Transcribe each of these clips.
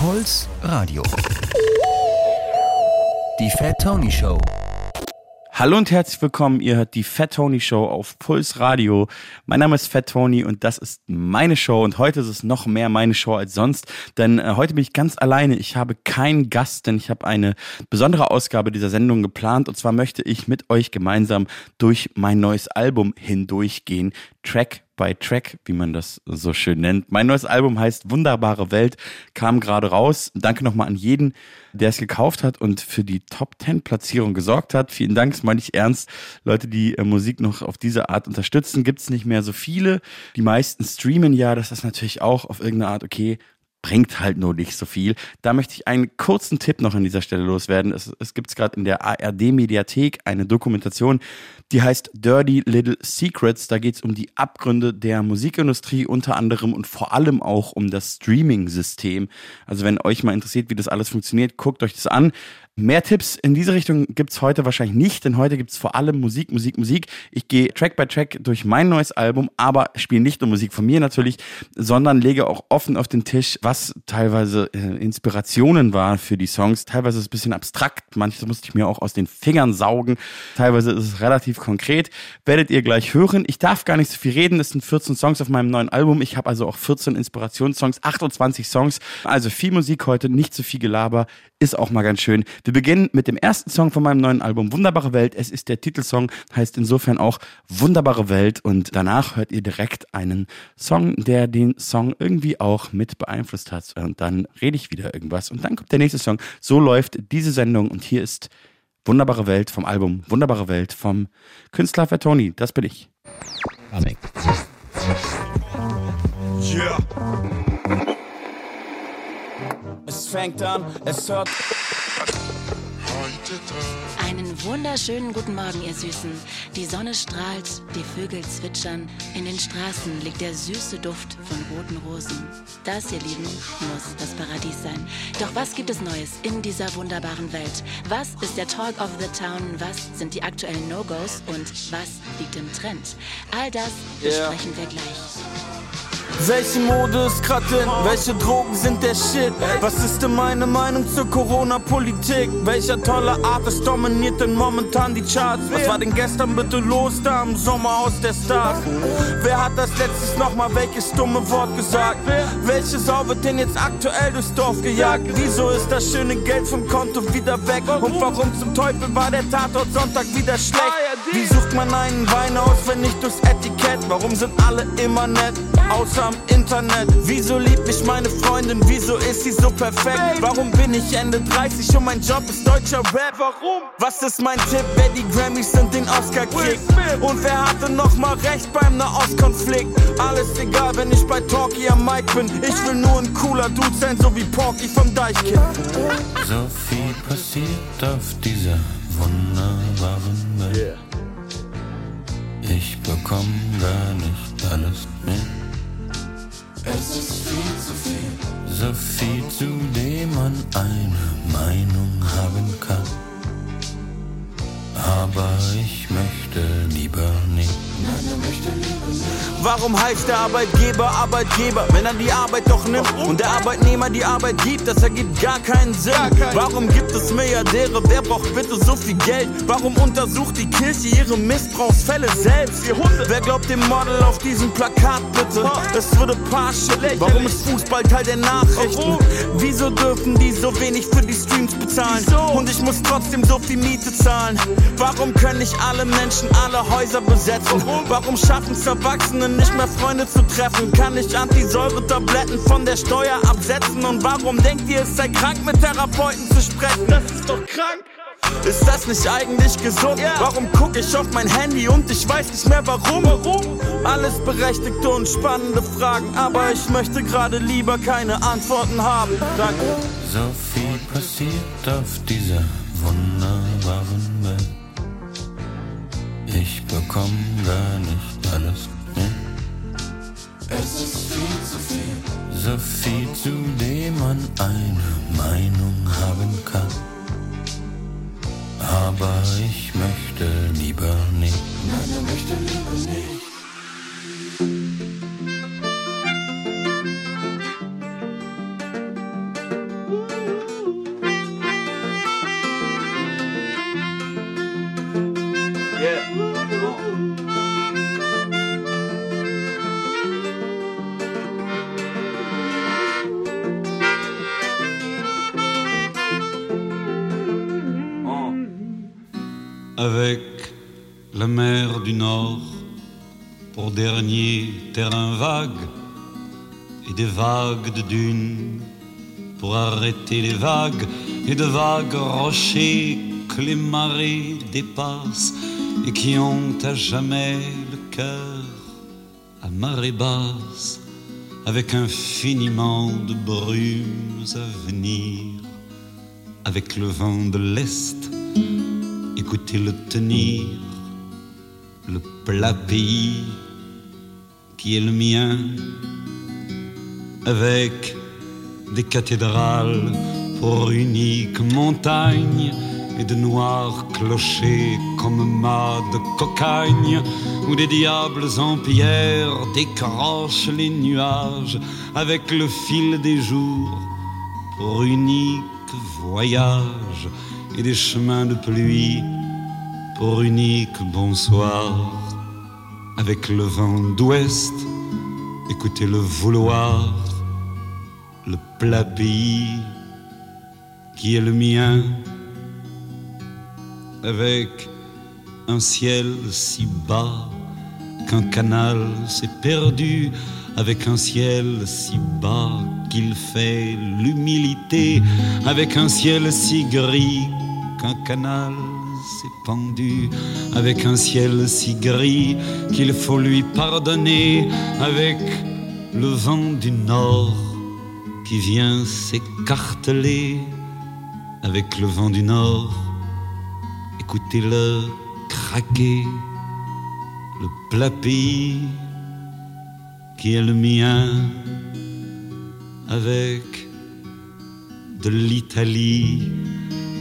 Puls Radio. Die Fat Tony Show. Hallo und herzlich willkommen. Ihr hört die Fat Tony Show auf Puls Radio. Mein Name ist Fat Tony und das ist meine Show. Und heute ist es noch mehr meine Show als sonst, denn äh, heute bin ich ganz alleine. Ich habe keinen Gast, denn ich habe eine besondere Ausgabe dieser Sendung geplant. Und zwar möchte ich mit euch gemeinsam durch mein neues Album hindurchgehen. Track by Track, wie man das so schön nennt. Mein neues Album heißt Wunderbare Welt, kam gerade raus. Danke nochmal an jeden, der es gekauft hat und für die Top 10 Platzierung gesorgt hat. Vielen Dank, das meine ich ernst. Leute, die äh, Musik noch auf diese Art unterstützen, gibt es nicht mehr so viele. Die meisten streamen ja, das ist natürlich auch auf irgendeine Art okay bringt halt nur nicht so viel. Da möchte ich einen kurzen Tipp noch an dieser Stelle loswerden. Es, es gibt gerade in der ARD-Mediathek eine Dokumentation, die heißt Dirty Little Secrets. Da geht es um die Abgründe der Musikindustrie unter anderem und vor allem auch um das Streaming-System. Also wenn euch mal interessiert, wie das alles funktioniert, guckt euch das an. Mehr Tipps in diese Richtung gibt's heute wahrscheinlich nicht, denn heute gibt's vor allem Musik, Musik, Musik. Ich gehe Track by Track durch mein neues Album, aber spiele nicht nur Musik von mir natürlich, sondern lege auch offen auf den Tisch, was teilweise äh, Inspirationen waren für die Songs. Teilweise ist es ein bisschen abstrakt, manches musste ich mir auch aus den Fingern saugen. Teilweise ist es relativ konkret. Werdet ihr gleich hören. Ich darf gar nicht so viel reden. Es sind 14 Songs auf meinem neuen Album. Ich habe also auch 14 Inspirationssongs, 28 Songs. Also viel Musik heute, nicht so viel Gelaber. Ist auch mal ganz schön. Wir beginnen mit dem ersten Song von meinem neuen Album Wunderbare Welt. Es ist der Titelsong, heißt insofern auch Wunderbare Welt und danach hört ihr direkt einen Song, der den Song irgendwie auch mit beeinflusst hat und dann rede ich wieder irgendwas und dann kommt der nächste Song. So läuft diese Sendung und hier ist Wunderbare Welt vom Album Wunderbare Welt vom Künstler Tony. Das bin ich. Amen. Yeah. Es fängt an, es hört. Einen wunderschönen guten Morgen, ihr Süßen. Die Sonne strahlt, die Vögel zwitschern. In den Straßen liegt der süße Duft von roten Rosen. Das, ihr Lieben, muss das Paradies sein. Doch was gibt es Neues in dieser wunderbaren Welt? Was ist der Talk of the Town? Was sind die aktuellen No-Gos? Und was liegt im Trend? All das besprechen yeah. wir gleich. Welche Mode ist grad in? Welche Drogen sind der Shit? Was ist denn meine Meinung zur Corona-Politik? Welcher tolle Artist dominiert denn momentan die Charts? Was war denn gestern bitte los da im Sommer aus der Stars? Wer hat das letztes nochmal welches dumme Wort gesagt? Welche Sau wird denn jetzt aktuell durchs Dorf gejagt? Wieso ist das schöne Geld vom Konto wieder weg? Und warum zum Teufel war der Tatort Sonntag wieder schlecht? Wie sucht man einen Wein aus, wenn nicht durchs Etikett? Warum sind alle immer nett? Außer am Internet. Wieso liebt mich meine Freundin? Wieso ist sie so perfekt? Warum bin ich Ende 30 und mein Job ist deutscher Rap? Warum? Was ist mein Tipp, wer die Grammys und den Oscar kriegt? Und wer hatte nochmal recht beim Nahostkonflikt? Alles egal, wenn ich bei Talkie am Mic bin. Ich will nur ein cooler Dude sein, so wie Porky vom Deichkind. So viel passiert auf dieser wunderbaren Welt. Ich bekomm gar nicht alles mit. Es ist viel zu viel. So viel, zu dem man eine Meinung haben kann. Aber ich möchte lieber nicht. Warum heißt der Arbeitgeber Arbeitgeber, wenn er die Arbeit doch nimmt und der Arbeitnehmer die Arbeit gibt? Das ergibt gar keinen Sinn. Warum gibt es Milliardäre? Wer braucht bitte so viel Geld? Warum untersucht die Kirche ihre Missbrauchsfälle selbst? Wer glaubt dem Model auf diesem Plakat bitte? Es würde Pasche. Warum ist Fußball Teil der Nachrichten? Wieso dürfen die so wenig für die Streams bezahlen? Und ich muss trotzdem so viel Miete zahlen. Warum können nicht alle Menschen alle Häuser besetzen? Warum schaffen es Erwachsene nicht mehr Freunde zu treffen? Kann ich Antisäure-Tabletten von der Steuer absetzen? Und warum denkt ihr, es sei krank, mit Therapeuten zu sprechen? Das ist doch krank! Ist das nicht eigentlich gesund? Yeah. Warum guck ich auf mein Handy und ich weiß nicht mehr warum? Warum? Alles berechtigte und spannende Fragen, aber ich möchte gerade lieber keine Antworten haben. Danke. So viel passiert auf dieser wunderbaren Welt. Ich bekomm gar nicht alles mit. Es ist viel zu viel. So viel, zu dem man eine Meinung haben kann. Aber ich möchte lieber nicht. Nein, er möchte lieber nicht. Dernier terrain vague et des vagues de dunes pour arrêter les vagues et de vagues rochers que les marées dépassent et qui ont à jamais le cœur à marée basse avec infiniment de brumes à venir. Avec le vent de l'Est écoutez-le tenir le plat pays qui est le mien avec des cathédrales pour unique montagne et de noirs clochers comme mâts de cocagne où des diables en pierre décrochent les nuages avec le fil des jours pour unique voyage et des chemins de pluie pour unique bonsoir avec le vent d'ouest écoutez le vouloir le plat pays qui est le mien avec un ciel si bas qu'un canal s'est perdu, avec un ciel si bas qu'il fait l'humilité, avec un ciel si gris qu'un canal s'est pendu, avec un ciel si gris qu'il faut lui pardonner, avec le vent du nord qui vient s'écarteler, avec le vent du nord. Écoutez-le craquer, le plat qui est le mien, avec de l'Italie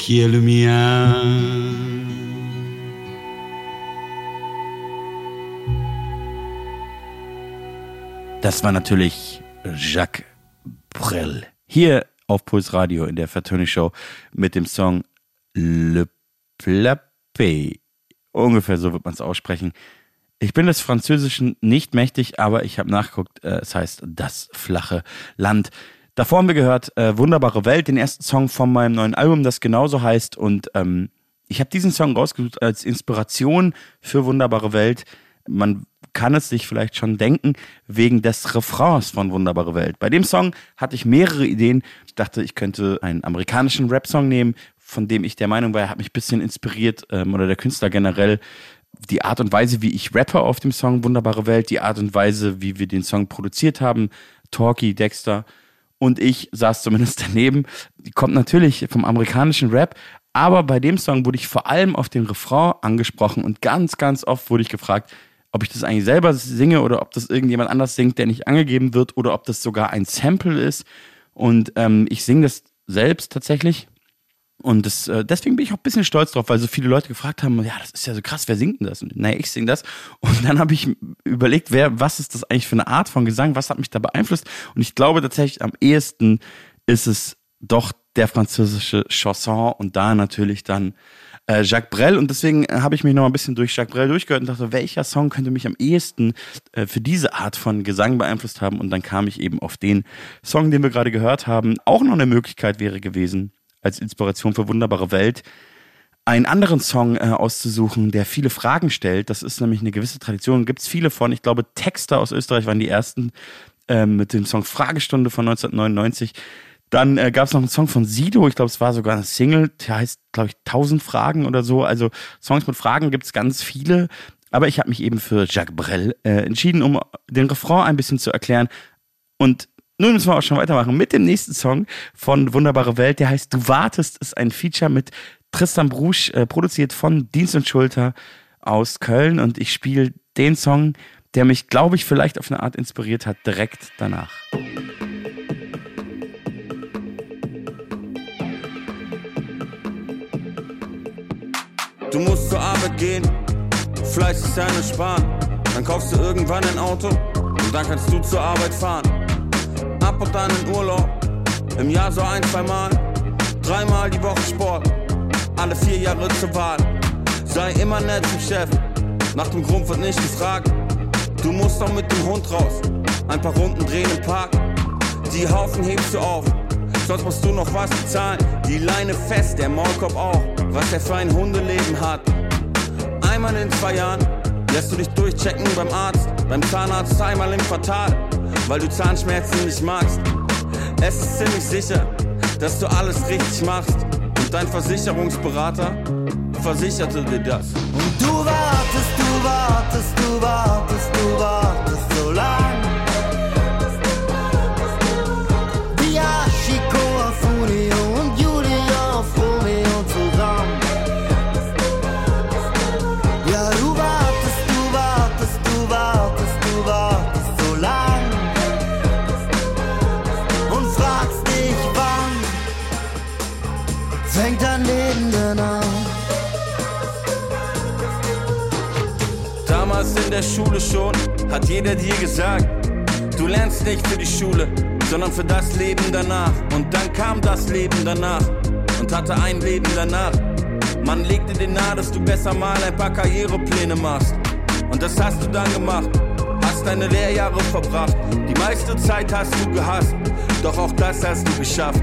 qui est le mien. Das war natürlich Jacques Brel. Hier auf Puls Radio in der Fatoni Show mit dem Song Le Plape. Ungefähr so wird man es aussprechen. Ich bin des Französischen nicht mächtig, aber ich habe nachgeguckt, äh, es heißt Das flache Land. Davor haben wir gehört äh, Wunderbare Welt, den ersten Song von meinem neuen Album, das genauso heißt. Und ähm, ich habe diesen Song rausgesucht als Inspiration für Wunderbare Welt. Man kann es sich vielleicht schon denken, wegen des Refrains von Wunderbare Welt. Bei dem Song hatte ich mehrere Ideen. Ich dachte, ich könnte einen amerikanischen Rap-Song nehmen, von dem ich der Meinung war, er hat mich ein bisschen inspiriert, ähm, oder der Künstler generell. Die Art und Weise, wie ich rappe auf dem Song Wunderbare Welt, die Art und Weise, wie wir den Song produziert haben, Talkie, Dexter und ich saß zumindest daneben. Die kommt natürlich vom amerikanischen Rap, aber bei dem Song wurde ich vor allem auf den Refrain angesprochen und ganz, ganz oft wurde ich gefragt, ob ich das eigentlich selber singe oder ob das irgendjemand anders singt, der nicht angegeben wird oder ob das sogar ein Sample ist. Und ähm, ich singe das selbst tatsächlich. Und das, äh, deswegen bin ich auch ein bisschen stolz drauf, weil so viele Leute gefragt haben, ja, das ist ja so krass, wer singt denn das? Und, naja, ich singe das. Und dann habe ich überlegt, wer, was ist das eigentlich für eine Art von Gesang? Was hat mich da beeinflusst? Und ich glaube tatsächlich, am ehesten ist es doch der französische Chanson und da natürlich dann äh, Jacques Brel. Und deswegen äh, habe ich mich noch ein bisschen durch Jacques Brel durchgehört und dachte, welcher Song könnte mich am ehesten äh, für diese Art von Gesang beeinflusst haben? Und dann kam ich eben auf den Song, den wir gerade gehört haben. Auch noch eine Möglichkeit wäre gewesen, als Inspiration für Wunderbare Welt, einen anderen Song äh, auszusuchen, der viele Fragen stellt. Das ist nämlich eine gewisse Tradition. Gibt es viele von. Ich glaube, Texter aus Österreich waren die ersten äh, mit dem Song Fragestunde von 1999. Dann äh, gab es noch einen Song von Sido, ich glaube, es war sogar eine Single, der heißt, glaube ich, 1000 Fragen oder so. Also Songs mit Fragen gibt es ganz viele. Aber ich habe mich eben für Jacques Brel äh, entschieden, um den Refrain ein bisschen zu erklären. Und nun müssen wir auch schon weitermachen mit dem nächsten Song von Wunderbare Welt. Der heißt Du wartest, ist ein Feature mit Tristan Brusch, äh, produziert von Dienst und Schulter aus Köln. Und ich spiele den Song, der mich, glaube ich, vielleicht auf eine Art inspiriert hat, direkt danach. Du musst zur Arbeit gehen, fleißig sein und sparen. Dann kaufst du irgendwann ein Auto und dann kannst du zur Arbeit fahren. Ab und an in Urlaub, im Jahr so ein, zwei Mal. Dreimal die Woche Sport, alle vier Jahre zur Wahl. Sei immer nett zum Chef, nach dem Grund wird nicht gefragt. Du musst doch mit dem Hund raus, ein paar Runden drehen im Park. Die Haufen hebst du auf, sonst musst du noch was bezahlen. Die Leine fest, der Maulkorb auch, was er für ein Hundeleben hat. Einmal in zwei Jahren lässt du dich durchchecken beim Arzt, beim Zahnarzt einmal im Quartal, weil du Zahnschmerzen nicht magst. Es ist ziemlich sicher, dass du alles richtig machst und dein Versicherungsberater versicherte dir das. Und du wartest, du wartest, du wartest, du wartest der Schule schon hat jeder dir gesagt, du lernst nicht für die Schule, sondern für das Leben danach. Und dann kam das Leben danach und hatte ein Leben danach. Man legte dir nahe, dass du besser mal ein paar Karrierepläne machst. Und das hast du dann gemacht, hast deine Lehrjahre verbracht. Die meiste Zeit hast du gehasst, doch auch das hast du geschafft.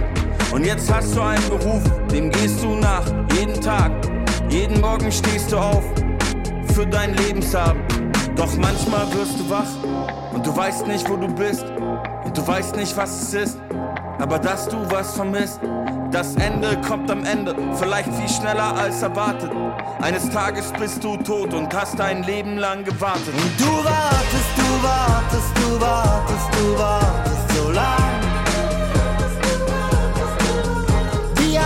Und jetzt hast du einen Beruf, dem gehst du nach, jeden Tag. Jeden Morgen stehst du auf, für dein Lebenshaben. Doch manchmal wirst du wach und du weißt nicht, wo du bist. Und du weißt nicht, was es ist. Aber dass du was vermisst, das Ende kommt am Ende, vielleicht viel schneller als erwartet. Eines Tages bist du tot und hast dein Leben lang gewartet. Und du wartest, du wartest, du wartest, du wartest so lang. Wie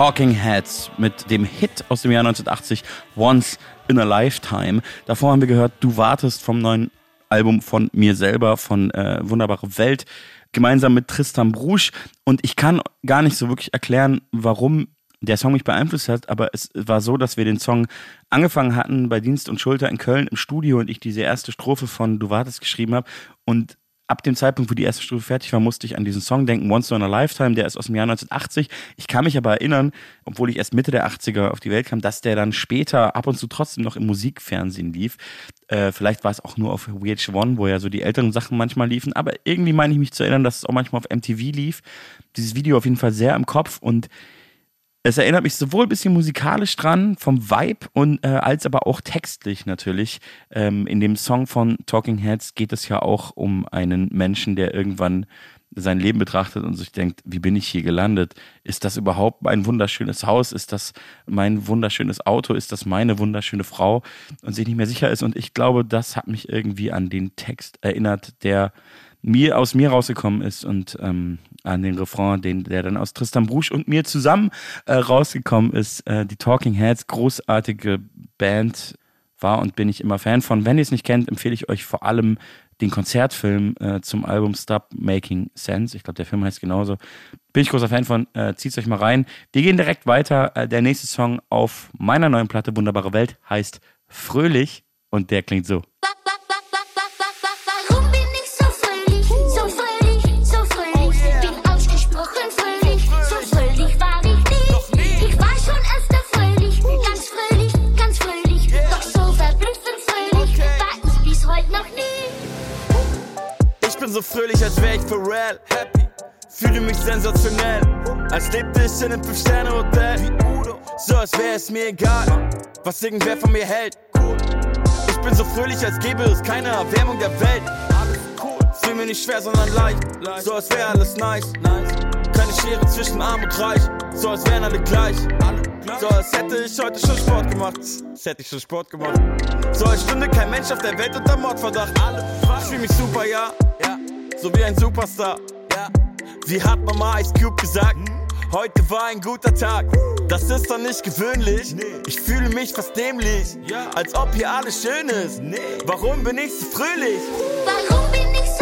Talking Heads mit dem Hit aus dem Jahr 1980 Once in a Lifetime. Davor haben wir gehört, du wartest vom neuen Album von mir selber, von äh, Wunderbare Welt, gemeinsam mit Tristan Brusch. Und ich kann gar nicht so wirklich erklären, warum der Song mich beeinflusst hat, aber es war so, dass wir den Song angefangen hatten bei Dienst und Schulter in Köln im Studio und ich diese erste Strophe von Du wartest geschrieben habe und ab dem Zeitpunkt, wo die erste Stufe fertig war, musste ich an diesen Song denken, Once in a Lifetime, der ist aus dem Jahr 1980. Ich kann mich aber erinnern, obwohl ich erst Mitte der 80er auf die Welt kam, dass der dann später ab und zu trotzdem noch im Musikfernsehen lief. Äh, vielleicht war es auch nur auf VH1, wo ja so die älteren Sachen manchmal liefen, aber irgendwie meine ich mich zu erinnern, dass es auch manchmal auf MTV lief. Dieses Video auf jeden Fall sehr im Kopf und es erinnert mich sowohl ein bisschen musikalisch dran, vom Vibe und äh, als aber auch textlich natürlich. Ähm, in dem Song von Talking Heads geht es ja auch um einen Menschen, der irgendwann sein Leben betrachtet und sich denkt, wie bin ich hier gelandet? Ist das überhaupt mein wunderschönes Haus? Ist das mein wunderschönes Auto? Ist das meine wunderschöne Frau? Und sich nicht mehr sicher ist. Und ich glaube, das hat mich irgendwie an den Text erinnert, der mir aus mir rausgekommen ist und ähm, an den Refrain, den, der dann aus Tristan Brusch und mir zusammen äh, rausgekommen ist. Äh, die Talking Heads, großartige Band, war und bin ich immer Fan von. Wenn ihr es nicht kennt, empfehle ich euch vor allem den Konzertfilm äh, zum Album Stop Making Sense. Ich glaube, der Film heißt genauso. Bin ich großer Fan von. Äh, Zieht euch mal rein. Wir gehen direkt weiter. Äh, der nächste Song auf meiner neuen Platte Wunderbare Welt heißt Fröhlich und der klingt so. Bin so fröhlich, als wär ich for real. Happy, fühle mich sensationell. Als lebte ich in einem 5-Sterne-Hotel. So, als wäre es mir egal, was irgendwer von mir hält. Ich bin so fröhlich, als gäbe es keine Erwärmung der Welt. Fühl mir nicht schwer, sondern leicht. So, als wäre alles nice. Keine Schere zwischen arm und reich. So, als wären alle gleich. So, als hätte ich heute schon Sport gemacht. Als hätte ich schon Sport gemacht. So, als stünde kein Mensch auf der Welt unter Mordverdacht. Ich fühl mich super, ja. So wie ein Superstar. Wie hat Mama Ice Cube gesagt? Heute war ein guter Tag. Das ist doch nicht gewöhnlich. Ich fühle mich fast dämlich. Als ob hier alles schön ist. Warum bin ich so fröhlich? Warum bin ich so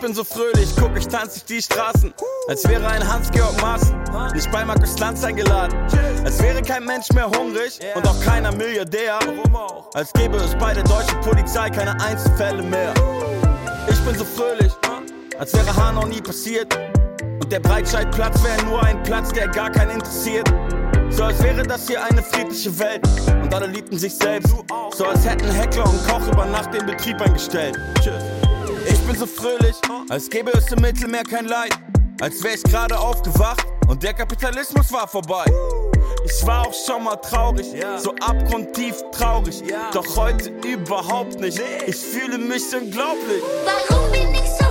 bin so fröhlich, guck, ich tanz durch die Straßen. Als wäre ein Hans-Georg Maaßen nicht bei Markus Lanz eingeladen. Als wäre kein Mensch mehr hungrig und auch keiner Milliardär. Als gäbe es bei der deutschen Polizei keine Einzelfälle mehr. Ich bin so fröhlich, als wäre Hanau nie passiert. Und der Breitscheidplatz wäre nur ein Platz, der gar keinen interessiert. So als wäre das hier eine friedliche Welt und alle liebten sich selbst. So als hätten Heckler und Koch über Nacht den Betrieb eingestellt. Tschüss. Ich bin so fröhlich, als gäbe es im Mittelmeer kein Leid. Als wäre ich gerade aufgewacht und der Kapitalismus war vorbei. Ich war auch schon mal traurig, so abgrundtief traurig. Doch heute überhaupt nicht. Ich fühle mich unglaublich. Warum bin ich so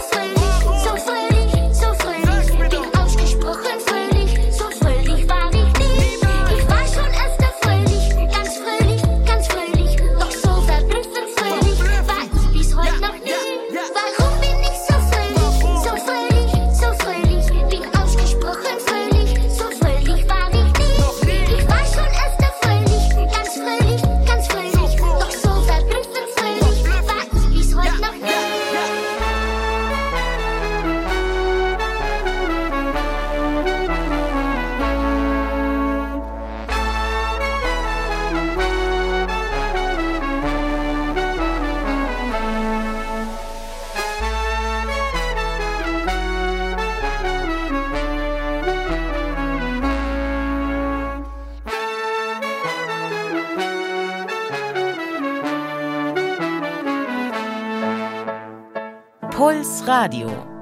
Radio.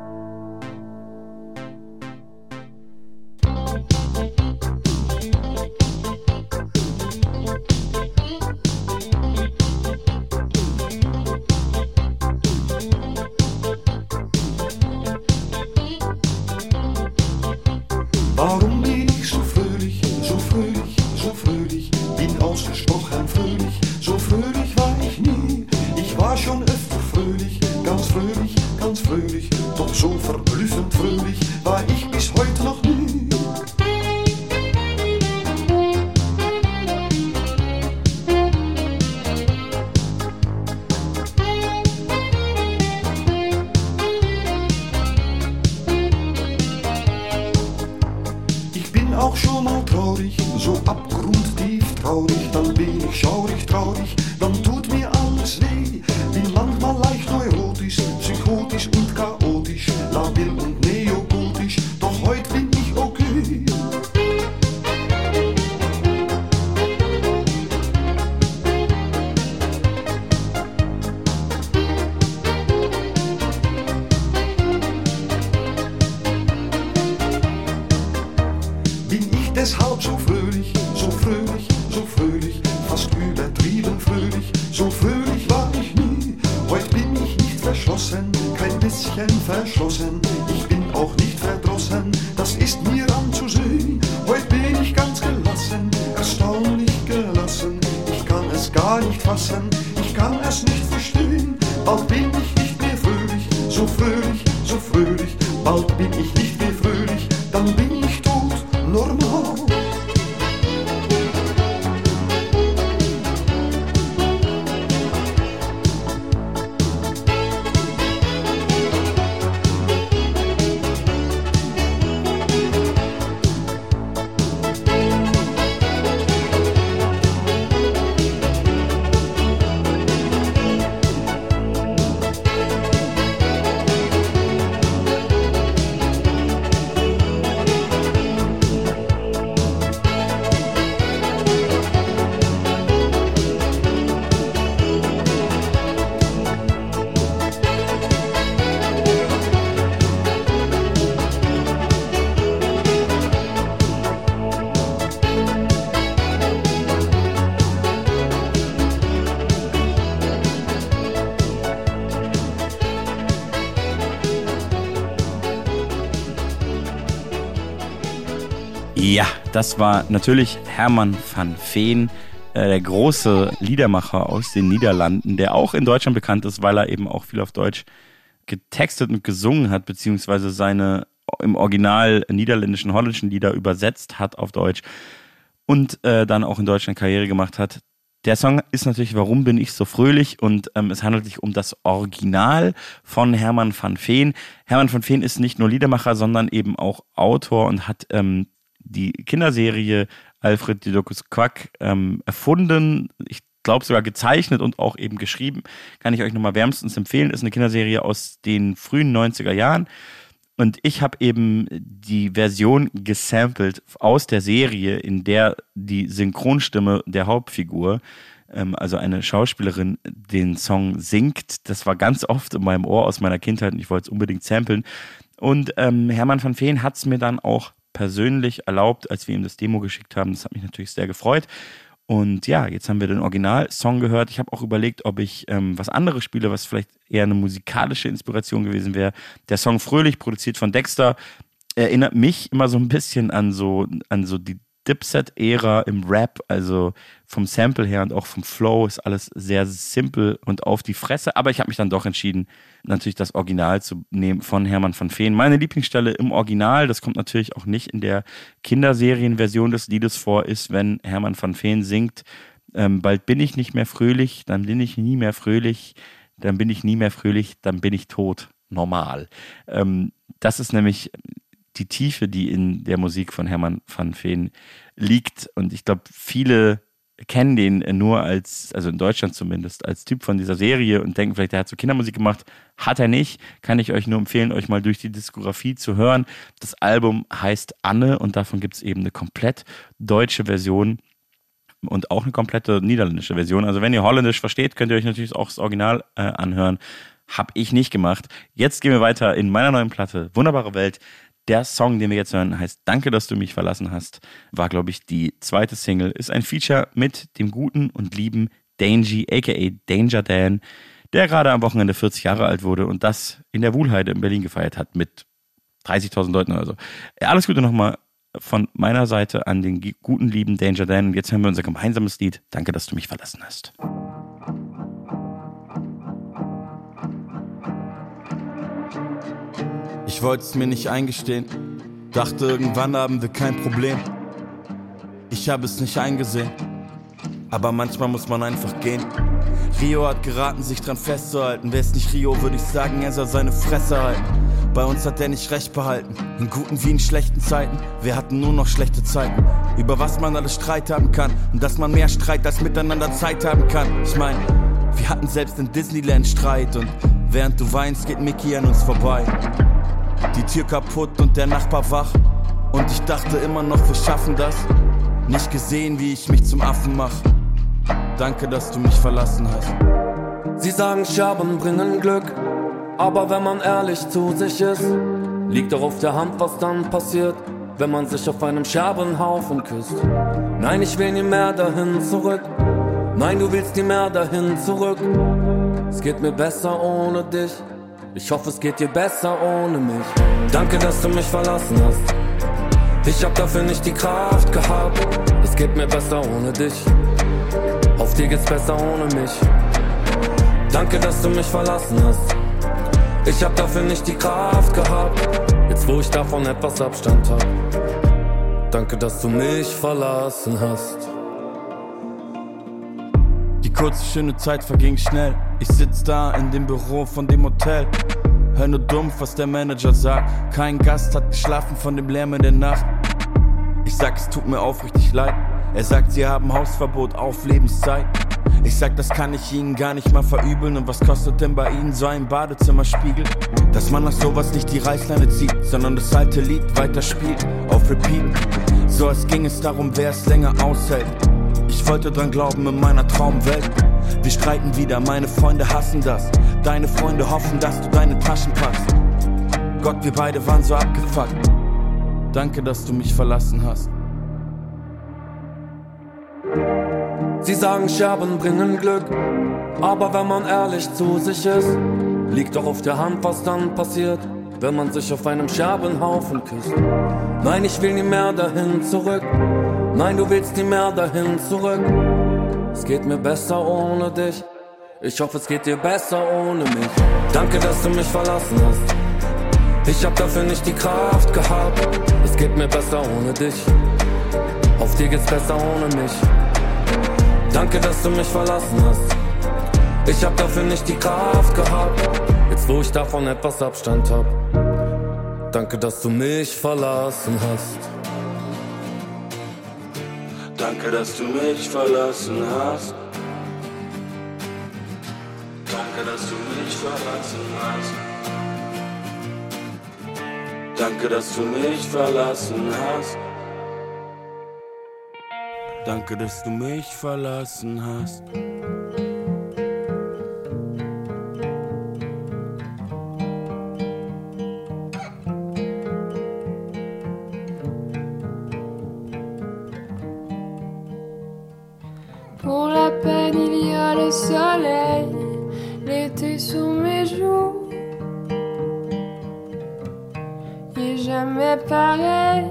Das war natürlich Hermann van Veen, äh, der große Liedermacher aus den Niederlanden, der auch in Deutschland bekannt ist, weil er eben auch viel auf Deutsch getextet und gesungen hat, beziehungsweise seine im Original niederländischen, holländischen Lieder übersetzt hat auf Deutsch und äh, dann auch in Deutschland Karriere gemacht hat. Der Song ist natürlich Warum bin ich so fröhlich und ähm, es handelt sich um das Original von Hermann van Veen. Hermann van Veen ist nicht nur Liedermacher, sondern eben auch Autor und hat ähm, die Kinderserie Alfred Diodokus Quack ähm, erfunden. Ich glaube sogar gezeichnet und auch eben geschrieben. Kann ich euch nochmal wärmstens empfehlen. Ist eine Kinderserie aus den frühen 90er Jahren. Und ich habe eben die Version gesampelt aus der Serie, in der die Synchronstimme der Hauptfigur, ähm, also eine Schauspielerin, den Song singt. Das war ganz oft in meinem Ohr aus meiner Kindheit und ich wollte es unbedingt samplen. Und ähm, Hermann van Veen hat es mir dann auch persönlich erlaubt, als wir ihm das Demo geschickt haben. Das hat mich natürlich sehr gefreut. Und ja, jetzt haben wir den Original-Song gehört. Ich habe auch überlegt, ob ich ähm, was anderes spiele, was vielleicht eher eine musikalische Inspiration gewesen wäre. Der Song Fröhlich, produziert von Dexter, erinnert mich immer so ein bisschen an so, an so die Dipset-Ära im Rap, also vom Sample her und auch vom Flow ist alles sehr simpel und auf die Fresse. Aber ich habe mich dann doch entschieden, natürlich das Original zu nehmen von Hermann van Veen. Meine Lieblingsstelle im Original, das kommt natürlich auch nicht in der Kinderserienversion des Liedes vor, ist, wenn Hermann van Veen singt, ähm, bald bin ich nicht mehr fröhlich, dann bin ich nie mehr fröhlich, dann bin ich nie mehr fröhlich, dann bin ich tot. Normal. Ähm, das ist nämlich die Tiefe, die in der Musik von Hermann van Veen liegt. Und ich glaube, viele kennen den nur als, also in Deutschland zumindest, als Typ von dieser Serie und denken vielleicht, der hat so Kindermusik gemacht. Hat er nicht. Kann ich euch nur empfehlen, euch mal durch die Diskografie zu hören. Das Album heißt Anne und davon gibt es eben eine komplett deutsche Version und auch eine komplette niederländische Version. Also wenn ihr Holländisch versteht, könnt ihr euch natürlich auch das Original äh, anhören. Hab ich nicht gemacht. Jetzt gehen wir weiter in meiner neuen Platte. Wunderbare Welt. Der Song, den wir jetzt hören, heißt Danke, dass du mich verlassen hast. War, glaube ich, die zweite Single. Ist ein Feature mit dem guten und lieben Dangy, aka Danger Dan, der gerade am Wochenende 40 Jahre alt wurde und das in der Wuhlheide in Berlin gefeiert hat mit 30.000 Leuten oder so. Alles Gute nochmal von meiner Seite an den guten, lieben Danger Dan. Und jetzt hören wir unser gemeinsames Lied. Danke, dass du mich verlassen hast. Ich wollte es mir nicht eingestehen. Dachte, irgendwann haben wir kein Problem. Ich habe es nicht eingesehen. Aber manchmal muss man einfach gehen. Rio hat geraten, sich dran festzuhalten. Wär's nicht Rio, würde ich sagen, er soll seine Fresse halten. Bei uns hat er nicht recht behalten. In guten wie in schlechten Zeiten. Wir hatten nur noch schlechte Zeiten. Über was man alles Streit haben kann. Und dass man mehr Streit als miteinander Zeit haben kann. Ich mein, wir hatten selbst in Disneyland Streit. Und während du weinst, geht Mickey an uns vorbei. Die Tür kaputt und der Nachbar wach. Und ich dachte immer noch, wir schaffen das. Nicht gesehen, wie ich mich zum Affen mach. Danke, dass du mich verlassen hast. Sie sagen, Scherben bringen Glück. Aber wenn man ehrlich zu sich ist, liegt doch auf der Hand, was dann passiert, wenn man sich auf einem Scherbenhaufen küsst. Nein, ich will nie mehr dahin zurück. Nein, du willst nie mehr dahin zurück. Es geht mir besser ohne dich. Ich hoffe, es geht dir besser ohne mich. Danke, dass du mich verlassen hast. Ich hab dafür nicht die Kraft gehabt. Es geht mir besser ohne dich. Auf dir geht's besser ohne mich. Danke, dass du mich verlassen hast. Ich hab dafür nicht die Kraft gehabt. Jetzt, wo ich davon etwas Abstand hab. Danke, dass du mich verlassen hast. Die kurze schöne Zeit verging schnell. Ich sitz da in dem Büro von dem Hotel. Hör nur dumpf, was der Manager sagt. Kein Gast hat geschlafen von dem Lärm in der Nacht. Ich sag, es tut mir aufrichtig leid. Er sagt, sie haben Hausverbot auf Lebenszeit. Ich sag, das kann ich ihnen gar nicht mal verübeln. Und was kostet denn bei ihnen so ein Badezimmerspiegel? Dass man nach sowas nicht die Reißleine zieht, sondern das alte Lied weiterspielt, auf Repeat. So als ging es darum, wer es länger aushält. Ich wollte dran glauben in meiner Traumwelt. Wir streiten wieder, meine Freunde hassen das. Deine Freunde hoffen, dass du deine Taschen packst. Gott, wir beide waren so abgefuckt. Danke, dass du mich verlassen hast. Sie sagen, Scherben bringen Glück. Aber wenn man ehrlich zu sich ist, liegt doch auf der Hand, was dann passiert, wenn man sich auf einem Scherbenhaufen küsst. Nein, ich will nie mehr dahin zurück. Nein, du willst nie mehr dahin zurück. Es geht mir besser ohne dich. Ich hoffe, es geht dir besser ohne mich. Danke, dass du mich verlassen hast. Ich hab dafür nicht die Kraft gehabt. Es geht mir besser ohne dich. Auf dir geht's besser ohne mich. Danke, dass du mich verlassen hast. Ich hab dafür nicht die Kraft gehabt. Jetzt, wo ich davon etwas Abstand hab. Danke, dass du mich verlassen hast. Danke, dass du mich verlassen hast. Danke, dass du mich verlassen hast. Danke, dass du mich verlassen hast. Danke, dass du mich verlassen hast. Il y a le soleil, l'été sous mes joues. Il est jamais pareil.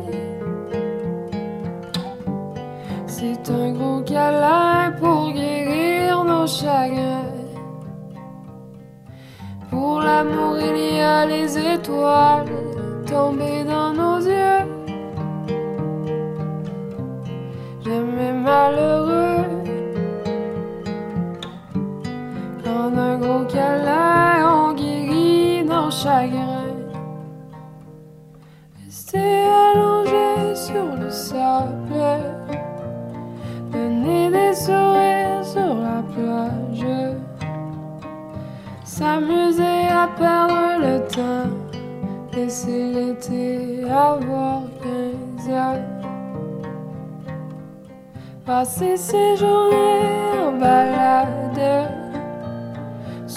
C'est un gros câlin pour guérir nos chagrins. Pour l'amour, il y a les étoiles tombées dans nos yeux. Jamais malheureux. D'un gros câlin, on guérit nos chagrins. Rester allongé sur le sable. Donner des sourires sur la plage. S'amuser à perdre le temps. Laisser l'été avoir 15 ans. Passer ses journées en balade.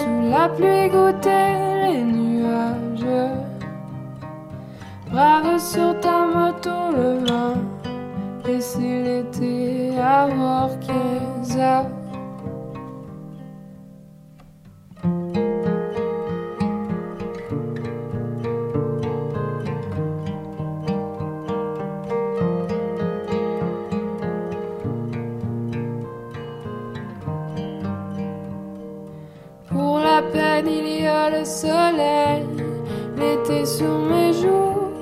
Sous la pluie goûter les nuages. Brave sur ta moto le vent. Laisser l'été avoir 15 le soleil, l'été sur mes joues.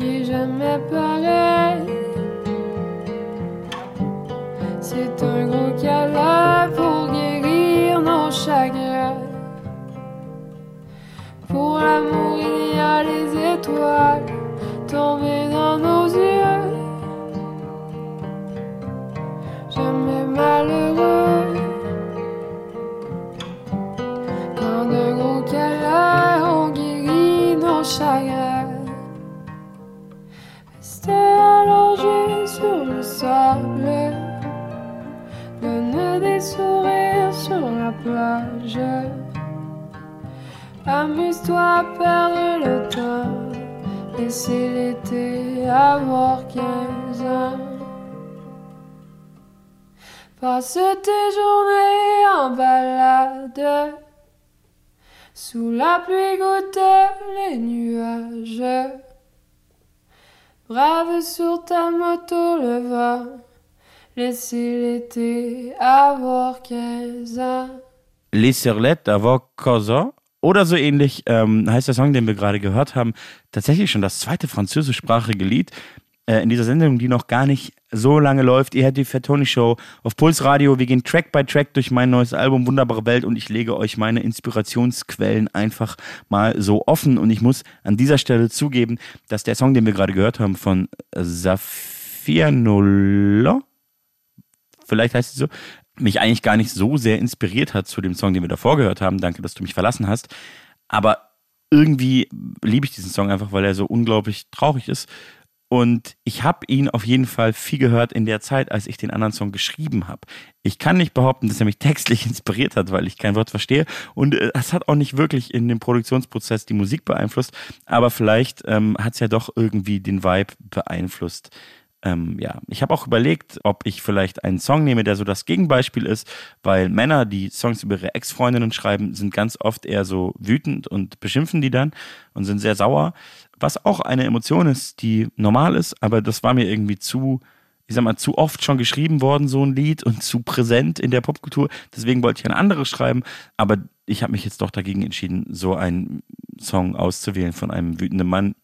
Il est jamais pareil. C'est un gros câlin pour guérir nos chagrins. Pour l'amour, il y a les étoiles tombées dans nos yeux. Jamais malheureux. Chagrins. Rester allongé sur le sable. Donne des sourires sur la plage. Amuse-toi à perdre le temps. Laissez l'été avoir 15 ans. Passe tes journées en balade. Sous la pluie goutte les nuages. Brave sur ta moto le vent. Laissez l'été avoir 15 ans. Les Serlettes d'avoir Cosa oder so ähnlich ähm, heißt der Song, den wir gerade gehört haben. Tatsächlich schon das zweite französischsprachige Lied äh, in dieser Sendung, die noch gar nicht so lange läuft. Ihr die Fettoni Show auf Puls Radio. Wir gehen Track by Track durch mein neues Album Wunderbare Welt und ich lege euch meine Inspirationsquellen einfach mal so offen. Und ich muss an dieser Stelle zugeben, dass der Song, den wir gerade gehört haben von Nuller, vielleicht heißt es so, mich eigentlich gar nicht so sehr inspiriert hat zu dem Song, den wir davor gehört haben. Danke, dass du mich verlassen hast. Aber irgendwie liebe ich diesen Song einfach, weil er so unglaublich traurig ist. Und ich habe ihn auf jeden Fall viel gehört in der Zeit, als ich den anderen Song geschrieben habe. Ich kann nicht behaupten, dass er mich textlich inspiriert hat, weil ich kein Wort verstehe. Und äh, es hat auch nicht wirklich in dem Produktionsprozess die Musik beeinflusst. Aber vielleicht ähm, hat es ja doch irgendwie den Vibe beeinflusst. Ähm, ja, ich habe auch überlegt, ob ich vielleicht einen Song nehme, der so das Gegenbeispiel ist, weil Männer, die Songs über ihre Ex-Freundinnen schreiben, sind ganz oft eher so wütend und beschimpfen die dann und sind sehr sauer, was auch eine Emotion ist, die normal ist, aber das war mir irgendwie zu, ich sag mal, zu oft schon geschrieben worden, so ein Lied und zu präsent in der Popkultur. Deswegen wollte ich ein anderes schreiben, aber ich habe mich jetzt doch dagegen entschieden, so einen Song auszuwählen von einem wütenden Mann,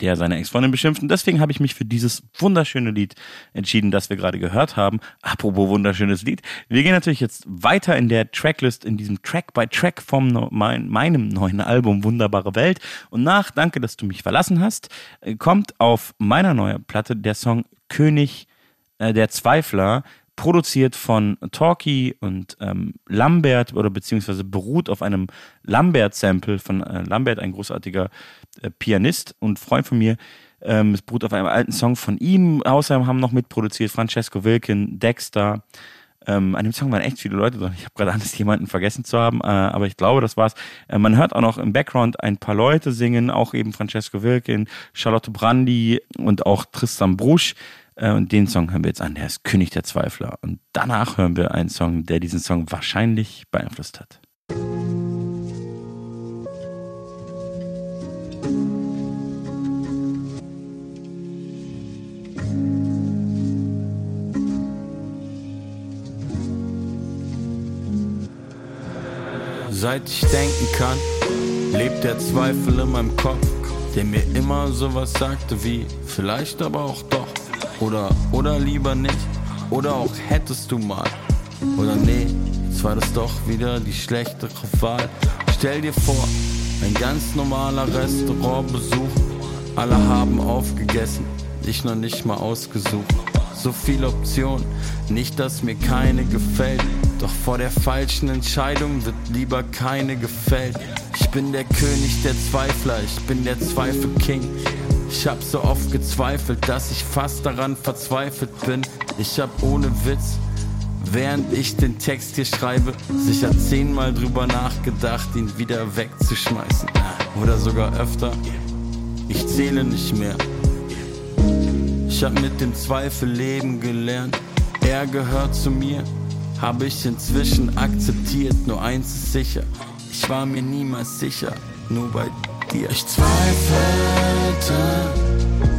der seine Ex-Freundin beschimpft. Und deswegen habe ich mich für dieses wunderschöne Lied entschieden, das wir gerade gehört haben. Apropos wunderschönes Lied. Wir gehen natürlich jetzt weiter in der Tracklist, in diesem Track by Track vom mein, meinem neuen Album Wunderbare Welt. Und nach Danke, dass du mich verlassen hast, äh, kommt auf meiner neuen Platte der Song König äh, der Zweifler, produziert von Talkie und ähm, Lambert oder beziehungsweise beruht auf einem Lambert-Sample von äh, Lambert, ein großartiger Pianist und Freund von mir. Ähm, es beruht auf einem alten Song von ihm. Außerdem haben noch mitproduziert Francesco Wilken, Dexter. Ähm, an dem Song waren echt viele Leute drin. Ich habe gerade Angst, jemanden vergessen zu haben, äh, aber ich glaube, das war's. Äh, man hört auch noch im Background ein paar Leute singen, auch eben Francesco Wilken, Charlotte Brandi und auch Tristan Brusch. Äh, und den Song hören wir jetzt an, der ist König der Zweifler. Und danach hören wir einen Song, der diesen Song wahrscheinlich beeinflusst hat. Seit ich denken kann, lebt der Zweifel in meinem Kopf, der mir immer sowas sagte wie vielleicht aber auch doch. Oder, oder lieber nicht. Oder auch hättest du mal. Oder nee, jetzt war das doch wieder die schlechtere Wahl. Stell dir vor, ein ganz normaler Restaurantbesuch. Alle haben aufgegessen, ich noch nicht mal ausgesucht. So viele Optionen, nicht dass mir keine gefällt. Doch vor der falschen Entscheidung wird lieber keine gefällt. Ich bin der König der Zweifler, ich bin der Zweifel-King. Ich hab so oft gezweifelt, dass ich fast daran verzweifelt bin. Ich hab ohne Witz, während ich den Text hier schreibe, sicher zehnmal drüber nachgedacht, ihn wieder wegzuschmeißen. Oder sogar öfter. Ich zähle nicht mehr. Ich hab mit dem Zweifel leben gelernt. Er gehört zu mir, habe ich inzwischen akzeptiert. Nur eins ist sicher, ich war mir niemals sicher, nur bei dir. Ich zweifelte,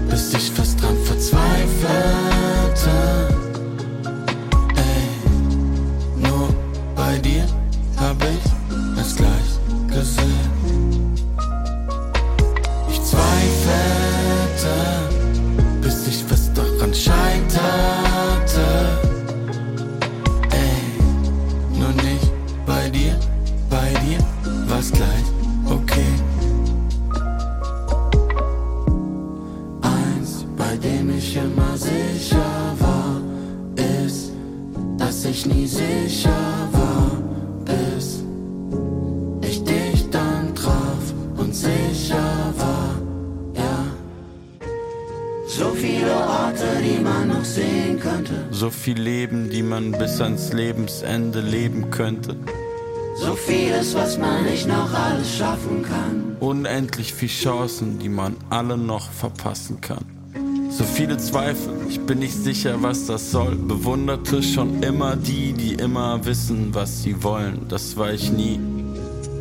bis ich fast dran verzweifelte. Viel Leben, die man bis ans Lebensende leben könnte. So vieles, was man nicht noch alles schaffen kann. Unendlich viel Chancen, die man alle noch verpassen kann. So viele Zweifel, ich bin nicht sicher, was das soll. Bewunderte schon immer die, die immer wissen, was sie wollen. Das war ich nie.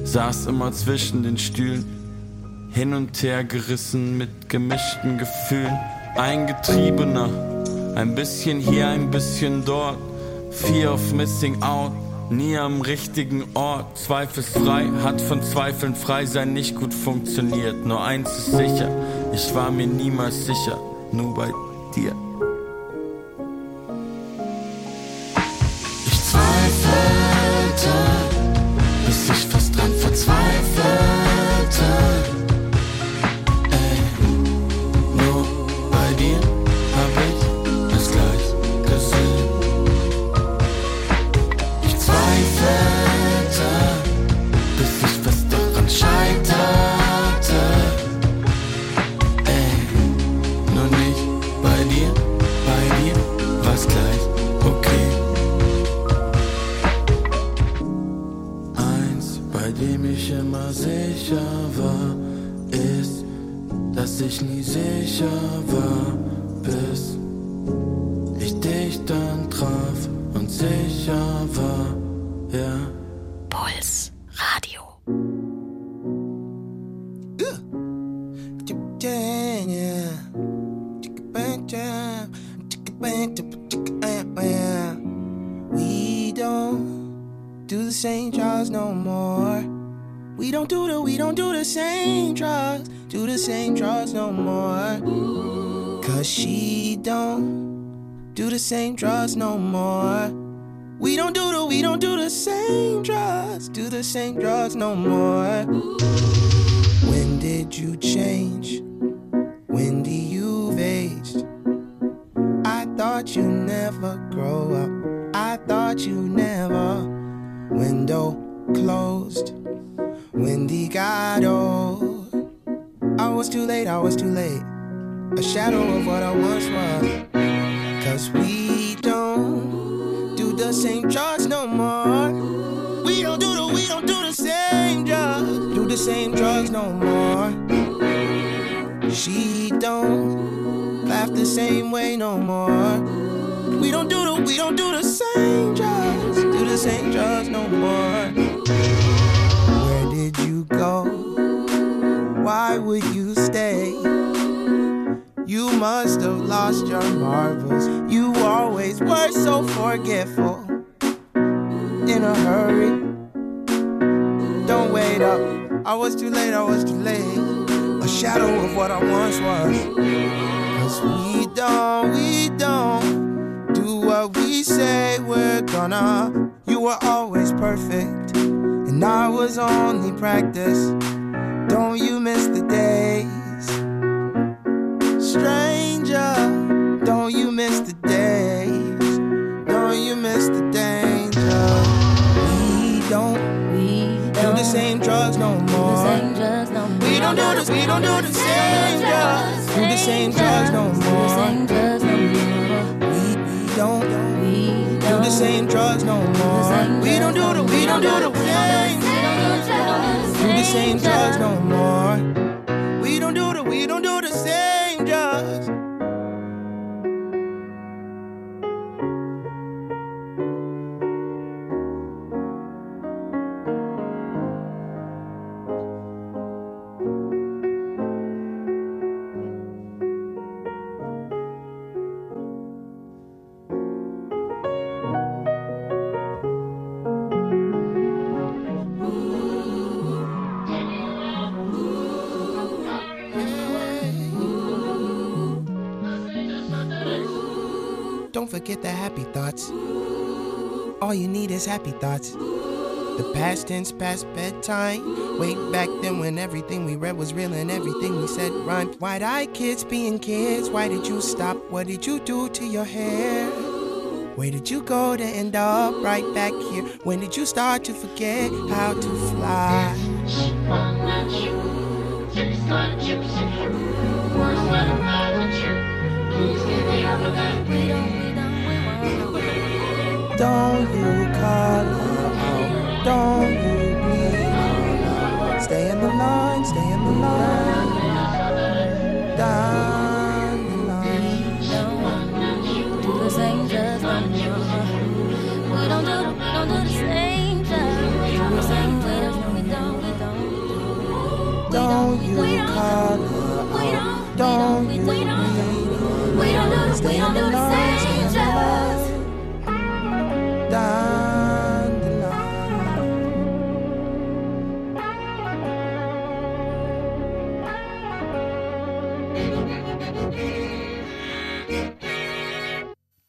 Saß immer zwischen den Stühlen, hin und her gerissen mit gemischten Gefühlen. Eingetriebener, ein bisschen hier, ein bisschen dort. Fear of missing out, nie am richtigen Ort. Zweifelsfrei, hat von Zweifeln frei sein nicht gut funktioniert. Nur eins ist sicher, ich war mir niemals sicher, nur bei dir. Same drugs no more. We don't do the, we don't do the same drugs, do the same drugs no more. When did you change? When do you've aged? I thought you never grow up. I thought you never. Window closed. Wendy got old. I was too late, I was too late. A shadow of what I once was. Cause we don't do the same drugs no more. We don't do the, we don't do the same drugs. Do the same drugs no more. She don't laugh the same way no more. We don't do the, we don't do the same drugs. Do the same drugs no more. Where did you go? Why would you stay? You must have lost your marbles. You always were so forgetful. In a hurry. Don't wait up. I was too late, I was too late. A shadow of what I once was. Cause we don't, we don't do what we say we're gonna. You were always perfect, and I was only practice. Don't you miss the days? Stranger, don't you miss the days? Don't you miss the danger? We don't, we do don't the same drugs no more. We don't do this, we don't do the same drugs. Do the same drugs no more. We, we don't, we do the same drugs no more. We don't do the, we don't do the same drugs. Do the same drugs no more. We don't do the, we don't do the Don't forget the happy thoughts. All you need is happy thoughts. The past tense past bedtime. Way back then when everything we read was real and everything we said rhymed. Why'd I kids being kids? Why did you stop? What did you do to your hair? Where did you go to end up right back here? When did you start to forget how to fly? Don't you call out? Don't you please? Stay in the line, stay in the line. Down the line. Do the same just like you. We don't do, we don't do the same just. Do the same just. We don't, we don't. Don't you call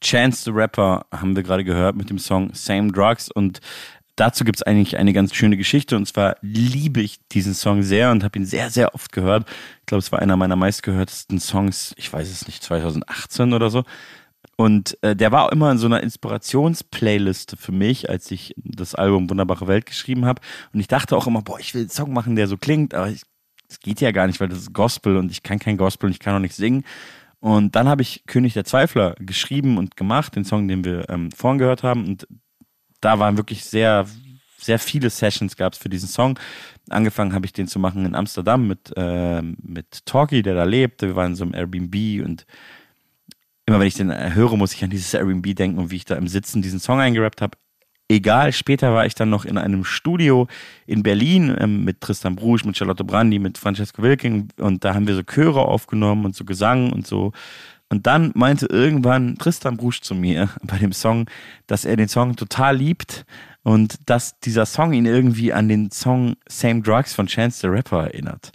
Chance the Rapper haben wir gerade gehört mit dem Song Same Drugs und dazu gibt es eigentlich eine ganz schöne Geschichte und zwar liebe ich diesen Song sehr und habe ihn sehr, sehr oft gehört. Ich glaube, es war einer meiner meistgehörtesten Songs, ich weiß es nicht, 2018 oder so. Und äh, der war auch immer in so einer Inspirationsplayliste für mich, als ich das Album Wunderbare Welt geschrieben habe. Und ich dachte auch immer, boah, ich will einen Song machen, der so klingt, aber es geht ja gar nicht, weil das ist Gospel und ich kann kein Gospel und ich kann auch nicht singen. Und dann habe ich König der Zweifler geschrieben und gemacht, den Song, den wir ähm, vorhin gehört haben. Und da waren wirklich sehr, sehr viele Sessions gab es für diesen Song. Angefangen habe ich den zu machen in Amsterdam mit, äh, mit Talkie, der da lebt. Wir waren in so einem Airbnb und immer wenn ich den äh, höre, muss ich an dieses Airbnb denken und wie ich da im Sitzen diesen Song eingerappt habe. Egal, später war ich dann noch in einem Studio in Berlin ähm, mit Tristan Brusch, mit Charlotte Brandi, mit Francesco Wilking und da haben wir so Chöre aufgenommen und so Gesang und so. Und dann meinte irgendwann Tristan Brusch zu mir bei dem Song, dass er den Song total liebt und dass dieser Song ihn irgendwie an den Song Same Drugs von Chance the Rapper erinnert.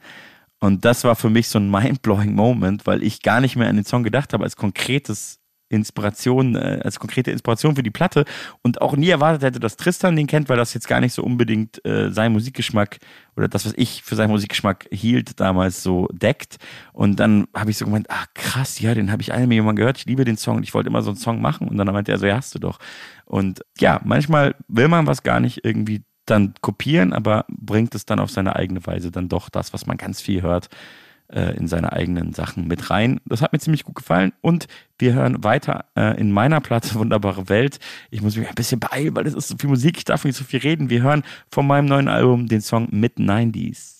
Und das war für mich so ein mind-blowing Moment, weil ich gar nicht mehr an den Song gedacht habe als konkretes Inspiration, äh, als konkrete Inspiration für die Platte und auch nie erwartet hätte, dass Tristan den kennt, weil das jetzt gar nicht so unbedingt äh, sein Musikgeschmack oder das, was ich für seinen Musikgeschmack hielt, damals so deckt. Und dann habe ich so gemeint, ah krass, ja, den habe ich einmal jemand gehört, ich liebe den Song und ich wollte immer so einen Song machen. Und dann meinte er so, ja, hast du doch. Und ja, manchmal will man was gar nicht irgendwie dann kopieren, aber bringt es dann auf seine eigene Weise dann doch das, was man ganz viel hört, äh, in seine eigenen Sachen mit rein. Das hat mir ziemlich gut gefallen und wir hören weiter äh, in meiner Platte Wunderbare Welt. Ich muss mich ein bisschen beeilen, weil es ist so viel Musik, ich darf nicht so viel reden. Wir hören von meinem neuen Album den Song Mid-90s.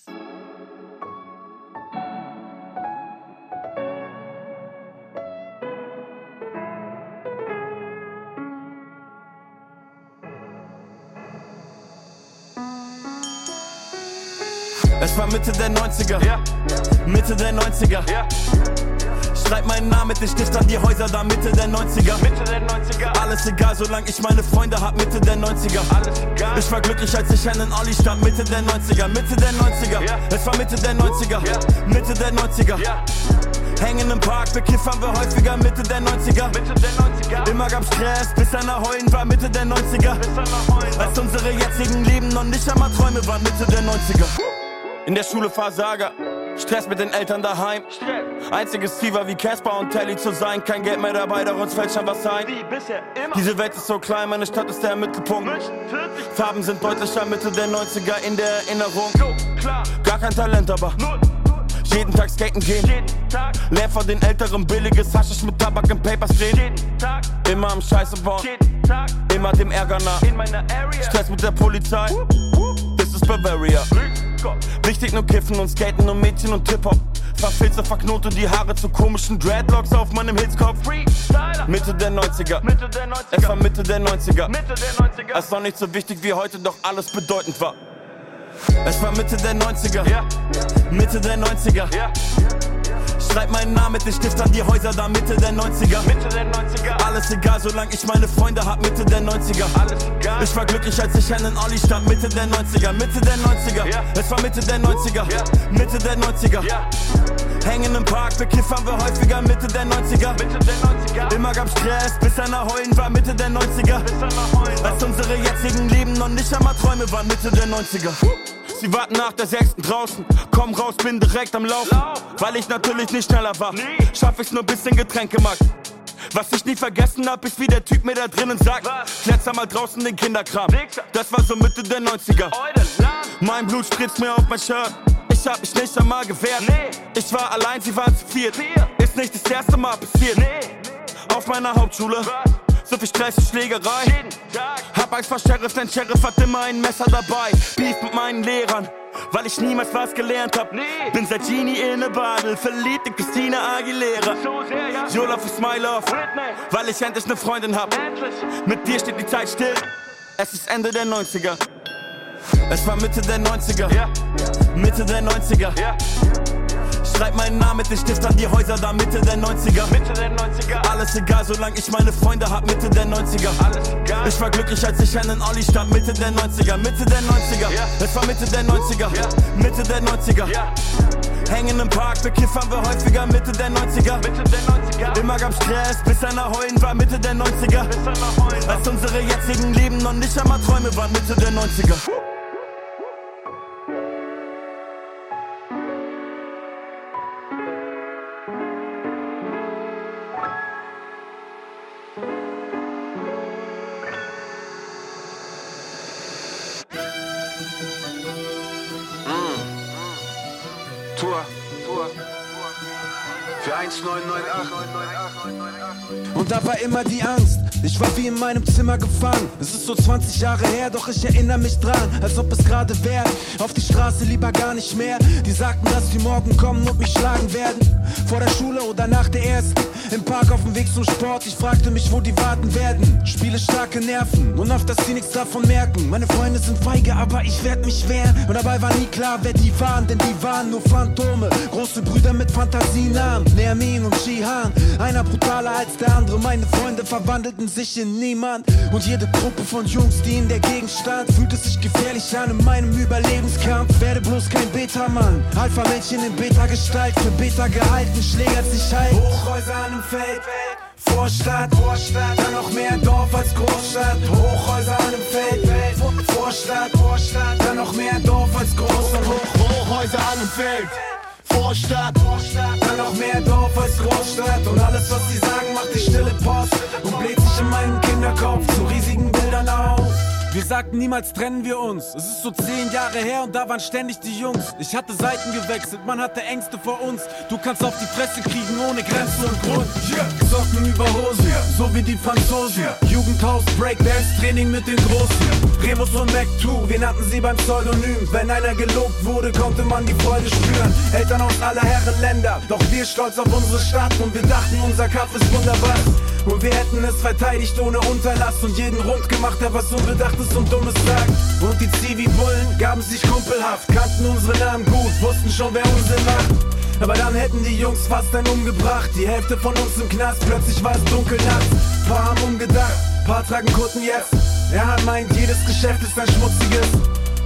Es war Mitte der 90er. Mitte der 90er. Schreib meinen Namen mit dem Stift an die Häuser da Mitte der 90er. Mitte der 90er. Alles egal, solange ich meine Freunde hab. Mitte der 90er. Alles egal. Ich war glücklich, als ich einen Olli stand. Mitte der 90er. Mitte der 90er. Es war Mitte der 90er. Mitte der 90er. Hängen im Park, bekiffern wir häufiger Mitte der 90er. Mitte der 90er. Immer gab Stress, bis einer heulen war Mitte der 90er. Bis einer heulen Als unsere jetzigen Leben noch nicht einmal Träume waren Mitte der 90er. In der Schule Versager. Stress mit den Eltern daheim. Einziges Ziel war wie Casper und Telly zu sein. Kein Geld mehr dabei, doch uns fällt schon was ein. Diese Welt ist so klein, meine Stadt ist der Mittelpunkt. Farben sind deutlicher Mitte der 90er in der Erinnerung. Gar kein Talent, aber jeden Tag skaten gehen. Leer von den Älteren billiges Haschisch mit Tabak im Papers drehen. Immer am Scheiße bauen. Immer dem Ärger nach. Stress mit der Polizei. This is Bavaria. Wichtig nur Kiffen und Skaten und Mädchen und Hip-Hop. Verfilze, verknote die Haare zu komischen Dreadlocks auf meinem Hitzkopf. Mitte der 90er. Es war Mitte der 90er. Es war nicht so wichtig wie heute, doch alles bedeutend war. Es war Mitte der 90er. Mitte der 90er. Schreib meinen Namen mit dem Stift an die Häuser da Mitte der 90er. Mitte der 90er. Alles egal, solange ich meine Freunde hab. Mitte der 90er. Alles egal. Ich war glücklich, als ich einen Olli stand. Mitte der 90er. Mitte der 90er. Es war Mitte der 90er. Mitte der 90er. Hängen im Park, bekiffern wir häufiger Mitte der 90er. Mitte der 90er. Immer gab Stress, bis einer heulen war Mitte der 90er. Bis einer heulen Als unsere jetzigen Leben noch nicht einmal Träume waren Mitte der 90er. Sie warten nach der sechsten draußen. Komm raus, bin direkt am Laufen. Weil ich natürlich nicht schneller war. Schaff ich's nur bisschen Getränkemarkt. Was ich nie vergessen hab, ist wie der Typ mir da drinnen sagt. Kletzer mal draußen den Kinderkram. Das war so Mitte der 90er. Mein Blut spritzt mir auf mein Shirt. Ich hab mich nicht einmal gewehrt. Ich war allein, sie waren zu viert. Ist nicht das erste Mal passiert. Auf meiner Hauptschule. So viel Stress und Schlägerei. Hab Angst vor Sheriff, denn Sheriff hat immer ein Messer dabei. Beef mit meinen Lehrern. Weil ich niemals was gelernt hab. Bin seit Genie in ne Badel, verliebt in Christina Aguilera. Your love is my love. Weil ich endlich ne Freundin hab. Mit dir steht die Zeit still. Es ist Ende der 90er. Es war Mitte der 90er. Mitte der 90er. Schreib meinen Namen mit dem Stift an die Häuser da Mitte der 90er. Mitte der 90er. Alles egal, solange ich meine Freunde hab Mitte der 90er. Alles egal. Ich war glücklich, als ich einen Olli stand Mitte der 90er. Mitte der 90er. Es war Mitte der 90er. Mitte der 90er. Hängen im Park, bekiffern wir häufiger Mitte der 90er. Mitte der 90er. Immer gab Stress, bis einer heulen war Mitte der 90er. Bis einer heulen Als unsere jetzigen Leben noch nicht einmal Träume waren Mitte der 90er. Und da war immer die Angst. Ich war wie in meinem Zimmer gefangen. Es ist so 20 Jahre her, doch ich erinnere mich dran, als ob es gerade wäre. Auf die Straße lieber gar nicht mehr. Die sagten, dass die morgen kommen und mich schlagen werden. Vor der Schule oder nach der ersten. Im Park auf dem Weg zum Sport. Ich fragte mich, wo die warten werden. Spiele starke Nerven und auf dass sie nichts davon merken. Meine Freunde sind feige, aber ich werd mich wehren. Und dabei war nie klar, wer die waren, denn die waren nur Phantome. Große Brüder mit Fantasienamen. Nermin und Shihan. Einer brutaler als der andere. Meine Freunde verwandelten sich in niemand. Und jede Gruppe von Jungs, die in der Gegend stand, fühlte sich gefährlich an in meinem Überlebenskampf. Werde bloß kein Beta-Mann. Alpha-Männchen in Beta-Gestalt. Für Beta gehalten, schlägert sich halt. Hochhäuser an einem Feld. Vorstadt, Vorstadt, dann noch mehr Dorf als Großstadt. Hochhäuser an einem Feld. Vorstadt, Vorstadt, dann noch mehr Dorf als Großstadt. Hoch, Hochhäuser an einem Feld. Vorstadt, Vorstadt, dann noch mehr Dorf als Großstadt. Und alles, was sie sagen, macht die stille Post und bläht sich in meinem Kinderkopf zu riesigen Bildern auf. Wir sagten niemals trennen wir uns. Es ist so zehn Jahre her und da waren ständig die Jungs. Ich hatte Seiten gewechselt, man hatte Ängste vor uns. Du kannst auf die Fresse kriegen ohne Grenzen und Grund. Yeah. Socken über Hosen, so wie die Franzosen. Jugendhaus, Breakdance, Training mit den Großen. Remus und Mac 2, wir nannten sie beim Pseudonym. Wenn einer gelobt wurde, konnte man die Freude spüren. Eltern aus aller Herren Länder, doch wir stolz auf unsere Stadt und wir dachten, unser Kampf ist wunderbar. Und wir hätten es verteidigt ohne Unterlass und jeden rund gemacht, der was Unbedachtes und Dummes sagt. Und die Zivi-Bullen gaben sich kumpelhaft, kannten unsere Namen gut, wussten schon, wer Unsinn macht. Aber dann hätten die Jungs fast einen umgebracht. Die Hälfte von uns im Knast, plötzlich war es dunkel nachts. Paar haben umgedacht, paar tragen Kutten jetzt. Er hat meint, jedes Geschäft ist ein schmutziges.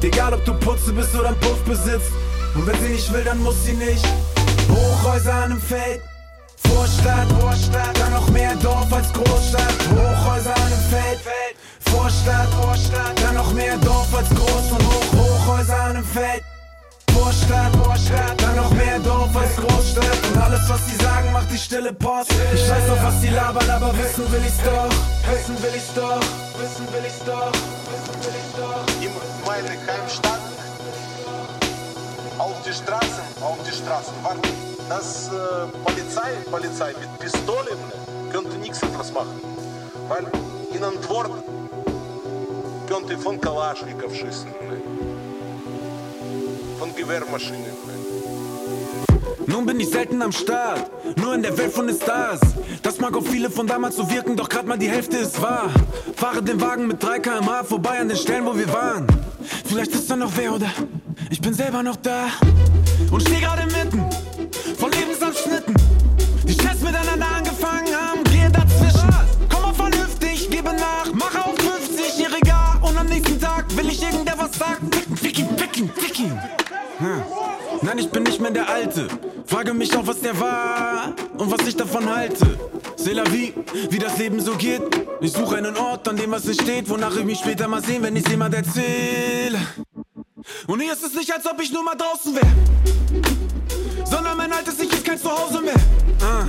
Egal ob du Putze bist oder ein Puff besitzt. Und wenn sie nicht will, dann muss sie nicht. Hochhäuser an einem Feld. Vorstadt, Vorstadt, dann noch mehr Dorf als Großstadt. Hochhäuser an einem Feld. Vorstadt, Vorstadt, dann noch mehr Dorf als groß und hoch, Hochhäuser an dem Feld. Vorstadt, Vorstadt, dann noch mehr Dorf als Großstadt. Und alles, was sie sagen, macht die stille Post. Ich weiß auf, was sie labern, aber wissen will ich's doch. Wissen will ich's doch, wissen will ich's doch, wissen will ich's doch. Meine Heimstadt. Auf die Straßen, auf die Straßen. Warten, das äh, Polizei, Polizei mit Pistolen könnte nichts anderes machen. Weil in Antworten 145 фон Калашников 6. Von Gewehrmaschinen. Nun bin ich selten am Start, nur in der Welt von den Stars. Das mag auf viele von damals so wirken, doch grad mal die Hälfte ist wahr. Fahre den Wagen mit 3 km/h vorbei an den Stellen, wo wir waren. Vielleicht ist da noch wer oder ich bin selber noch da. Und steh gerade mitten von Leben ich bin nicht mehr der Alte. Frage mich auch, was der war und was ich davon halte. C'est la vie, wie das Leben so geht. Ich suche einen Ort, an dem was nicht steht, wonach ich mich später mal sehen, wenn ich jemand erzähle. Und hier ist es nicht, als ob ich nur mal draußen wäre. Sondern mein altes Ich ist kein Zuhause mehr. Ah,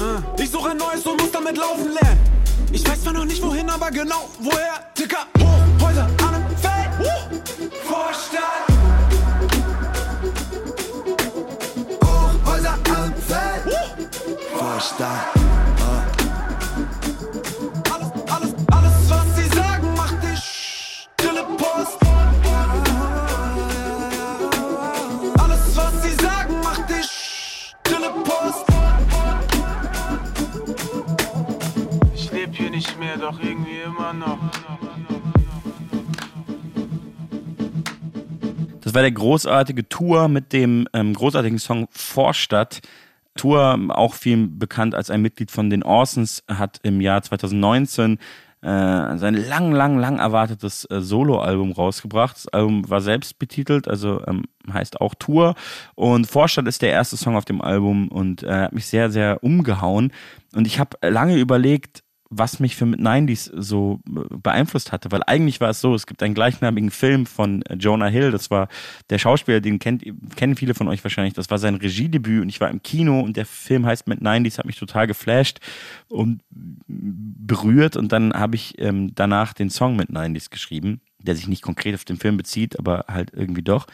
ah. Ich suche ein neues und muss damit laufen lernen. Ich weiß zwar noch nicht wohin, aber genau woher. Ticker, hoch, Häuser an einem Feld. Uh. Vorstadt. Vorstadt. Alles, alles, alles, was sie sagen, macht dich stille Post. Alles, was sie sagen, macht dich stille Post. Ich leb hier nicht mehr, doch irgendwie immer noch. Das war der großartige Tour mit dem ähm, großartigen Song Vorstadt. Tour, auch viel bekannt als ein Mitglied von den Orsons, hat im Jahr 2019 äh, sein lang, lang, lang erwartetes äh, Soloalbum rausgebracht. Das Album war selbst betitelt, also ähm, heißt auch Tour. Und Vorstadt ist der erste Song auf dem Album und äh, hat mich sehr, sehr umgehauen. Und ich habe lange überlegt, was mich für 90s so äh, beeinflusst hatte, weil eigentlich war es so, es gibt einen gleichnamigen Film von äh, Jonah Hill, das war der Schauspieler, den kennt, kennen viele von euch wahrscheinlich, das war sein Regiedebüt und ich war im Kino und der Film heißt mit 90s, hat mich total geflasht und berührt und dann habe ich ähm, danach den Song mit 90s geschrieben, der sich nicht konkret auf den Film bezieht, aber halt irgendwie doch.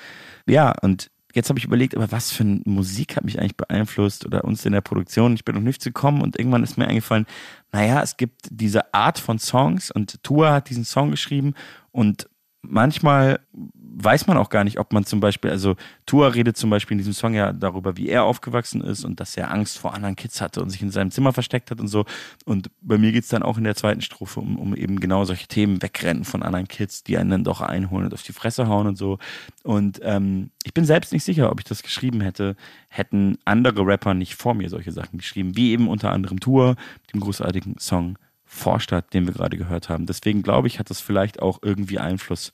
Ja, und jetzt habe ich überlegt, aber was für eine Musik hat mich eigentlich beeinflusst oder uns in der Produktion? Ich bin noch nicht gekommen und irgendwann ist mir eingefallen, naja, es gibt diese Art von Songs und Tua hat diesen Song geschrieben und manchmal weiß man auch gar nicht, ob man zum Beispiel, also Tua redet zum Beispiel in diesem Song ja darüber, wie er aufgewachsen ist und dass er Angst vor anderen Kids hatte und sich in seinem Zimmer versteckt hat und so. Und bei mir geht's dann auch in der zweiten Strophe um, um eben genau solche Themen, wegrennen von anderen Kids, die einen dann doch einholen und auf die Fresse hauen und so. Und ähm, ich bin selbst nicht sicher, ob ich das geschrieben hätte, hätten andere Rapper nicht vor mir solche Sachen geschrieben, wie eben unter anderem Tua, dem großartigen Song Vorstadt, den wir gerade gehört haben. Deswegen glaube ich, hat das vielleicht auch irgendwie Einfluss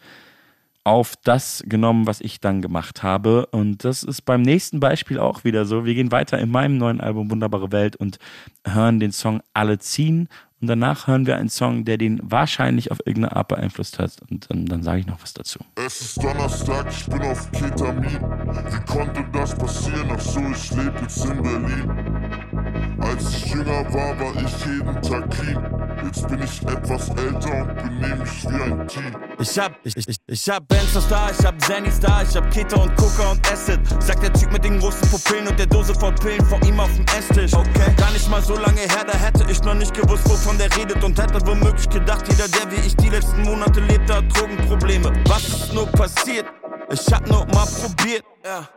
auf das genommen, was ich dann gemacht habe. Und das ist beim nächsten Beispiel auch wieder so. Wir gehen weiter in meinem neuen Album Wunderbare Welt und hören den Song Alle ziehen. Und danach hören wir einen Song, der den wahrscheinlich auf irgendeine Art beeinflusst hat. Und dann, dann sage ich noch was dazu. Es ist Donnerstag, ich bin auf Ketamin. Wie konnte das passieren? Ach so, ich lebe jetzt in Berlin. Als ich jünger war, war ich jeden Tag clean. Jetzt bin ich etwas älter und benehme mich wie ein Team. Ich hab, ich, ich, ich hab Benzos da, ich hab Zannys da, ich hab Keto und Coca und Acid. Sagt der Typ mit den großen Pupillen und der Dose voll Pillen vor ihm auf dem Esstisch. Okay, gar nicht mal so lange her, da hätte ich noch nicht gewusst, wovon der redet und hätte womöglich gedacht, jeder, der wie ich die letzten Monate lebt, hat Drogenprobleme. Was ist nur passiert? Ich hab nur mal probiert. Ja.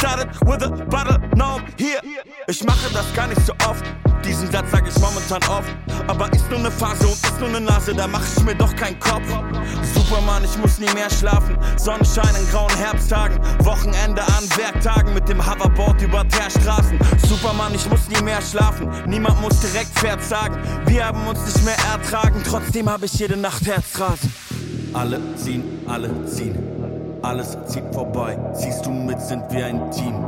Started with a bottle, now I'm here. Ich mache das gar nicht so oft. Diesen Satz sag ich momentan oft. Aber ist nur eine Phase und ist nur eine Nase, da mach ich mir doch keinen Kopf. Superman, ich muss nie mehr schlafen. Sonnenschein in grauen Herbsttagen. Wochenende an Werktagen mit dem Hoverboard über Teerstraßen. Superman, ich muss nie mehr schlafen. Niemand muss direkt Pferd sagen. Wir haben uns nicht mehr ertragen. Trotzdem habe ich jede Nacht Herzrasen. Alle ziehen, alle ziehen. Alles zieht vorbei, siehst du mit, sind wir ein Team.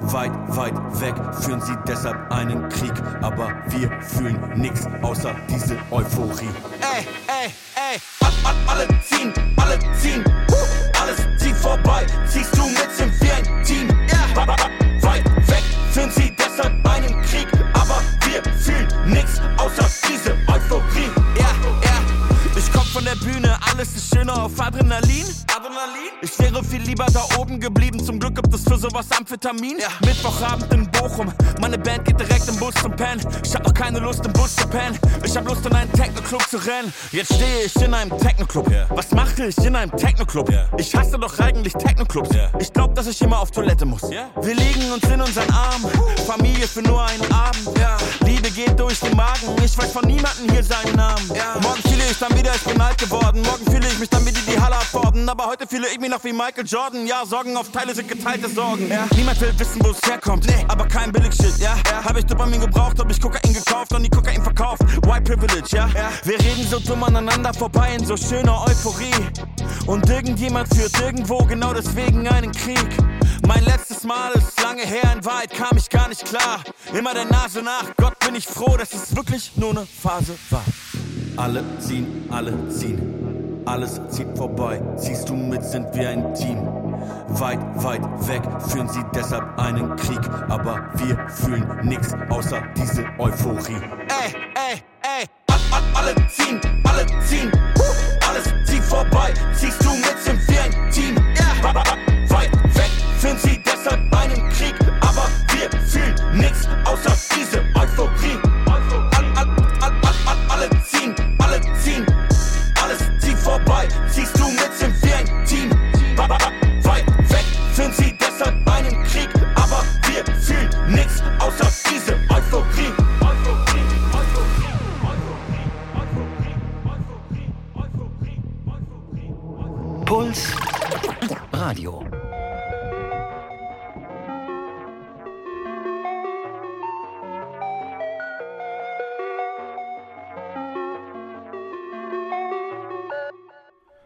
Weit, weit weg führen sie deshalb einen Krieg, aber wir fühlen nix außer diese Euphorie. Ey, ey, ey, all, all, alle ziehen, alle ziehen, alles zieht vorbei, siehst du mit, sind wir ein Team. Yeah. Weit weg führen sie deshalb einen Krieg, aber wir fühlen nix außer diese Euphorie. Ja, yeah, ja, yeah. ich komm von der Bühne, ist schöner auf Adrenalin. Adrenalin? Ich wäre viel lieber da oben geblieben. Zum Glück gibt es für sowas Amphetamin. Ja. Mittwochabend in Bochum. Meine Band geht direkt im Bus zum Pen. Ich hab noch keine Lust im Bus zu pennen. Ich hab Lust in einen Techno-Club zu rennen. Jetzt stehe ich in einem Techno-Club. Yeah. Was mache ich in einem Techno-Club? Yeah. Ich hasse doch eigentlich Techno-Clubs. Yeah. Ich glaub, dass ich immer auf Toilette muss. Wir liegen uns in unseren Armen. Familie für nur einen Abend. Liebe geht durch den Magen. Ich weiß von niemandem hier seinen Namen. Morgen fühle ich dann wieder, ich bin alt geworden. Morgen fühle ich mich dann wieder die Halle abfordern. Aber heute fühle ich mich noch wie Michael Jordan. Ja, Sorgen auf Teile sind geteilte Sorgen. Ja. Niemand will wissen, wo es herkommt. Nee. Aber kein Billig-Shit, ja. ja. Hab ich Dopamin gebraucht, hab ich Kokain gekauft und die Kokain verkauft. White Privilege, ja. ja. Wir reden so dumm aneinander vorbei in so schöner Euphorie. Und irgendjemand führt irgendwo genau deswegen einen Krieg. Mein letztes Mal ist lange her, in Wahrheit kam ich gar nicht klar. Immer der Nase nach, Gott bin ich froh, dass es wirklich nur eine Phase war. Alle ziehen, alle ziehen. Alles zieht vorbei, ziehst du mit, sind wir ein Team. Weit, weit weg führen sie deshalb einen Krieg. Aber wir fühlen nix außer diese Euphorie. Ey, ey, ey, all, all, alle ziehen, alle ziehen. Alles zieht vorbei, ziehst du mit, sind wir ein Team. Ja. Weit weg führen sie deshalb einen Krieg. Aber wir fühlen nix außer diese Euphorie. Puls Radio.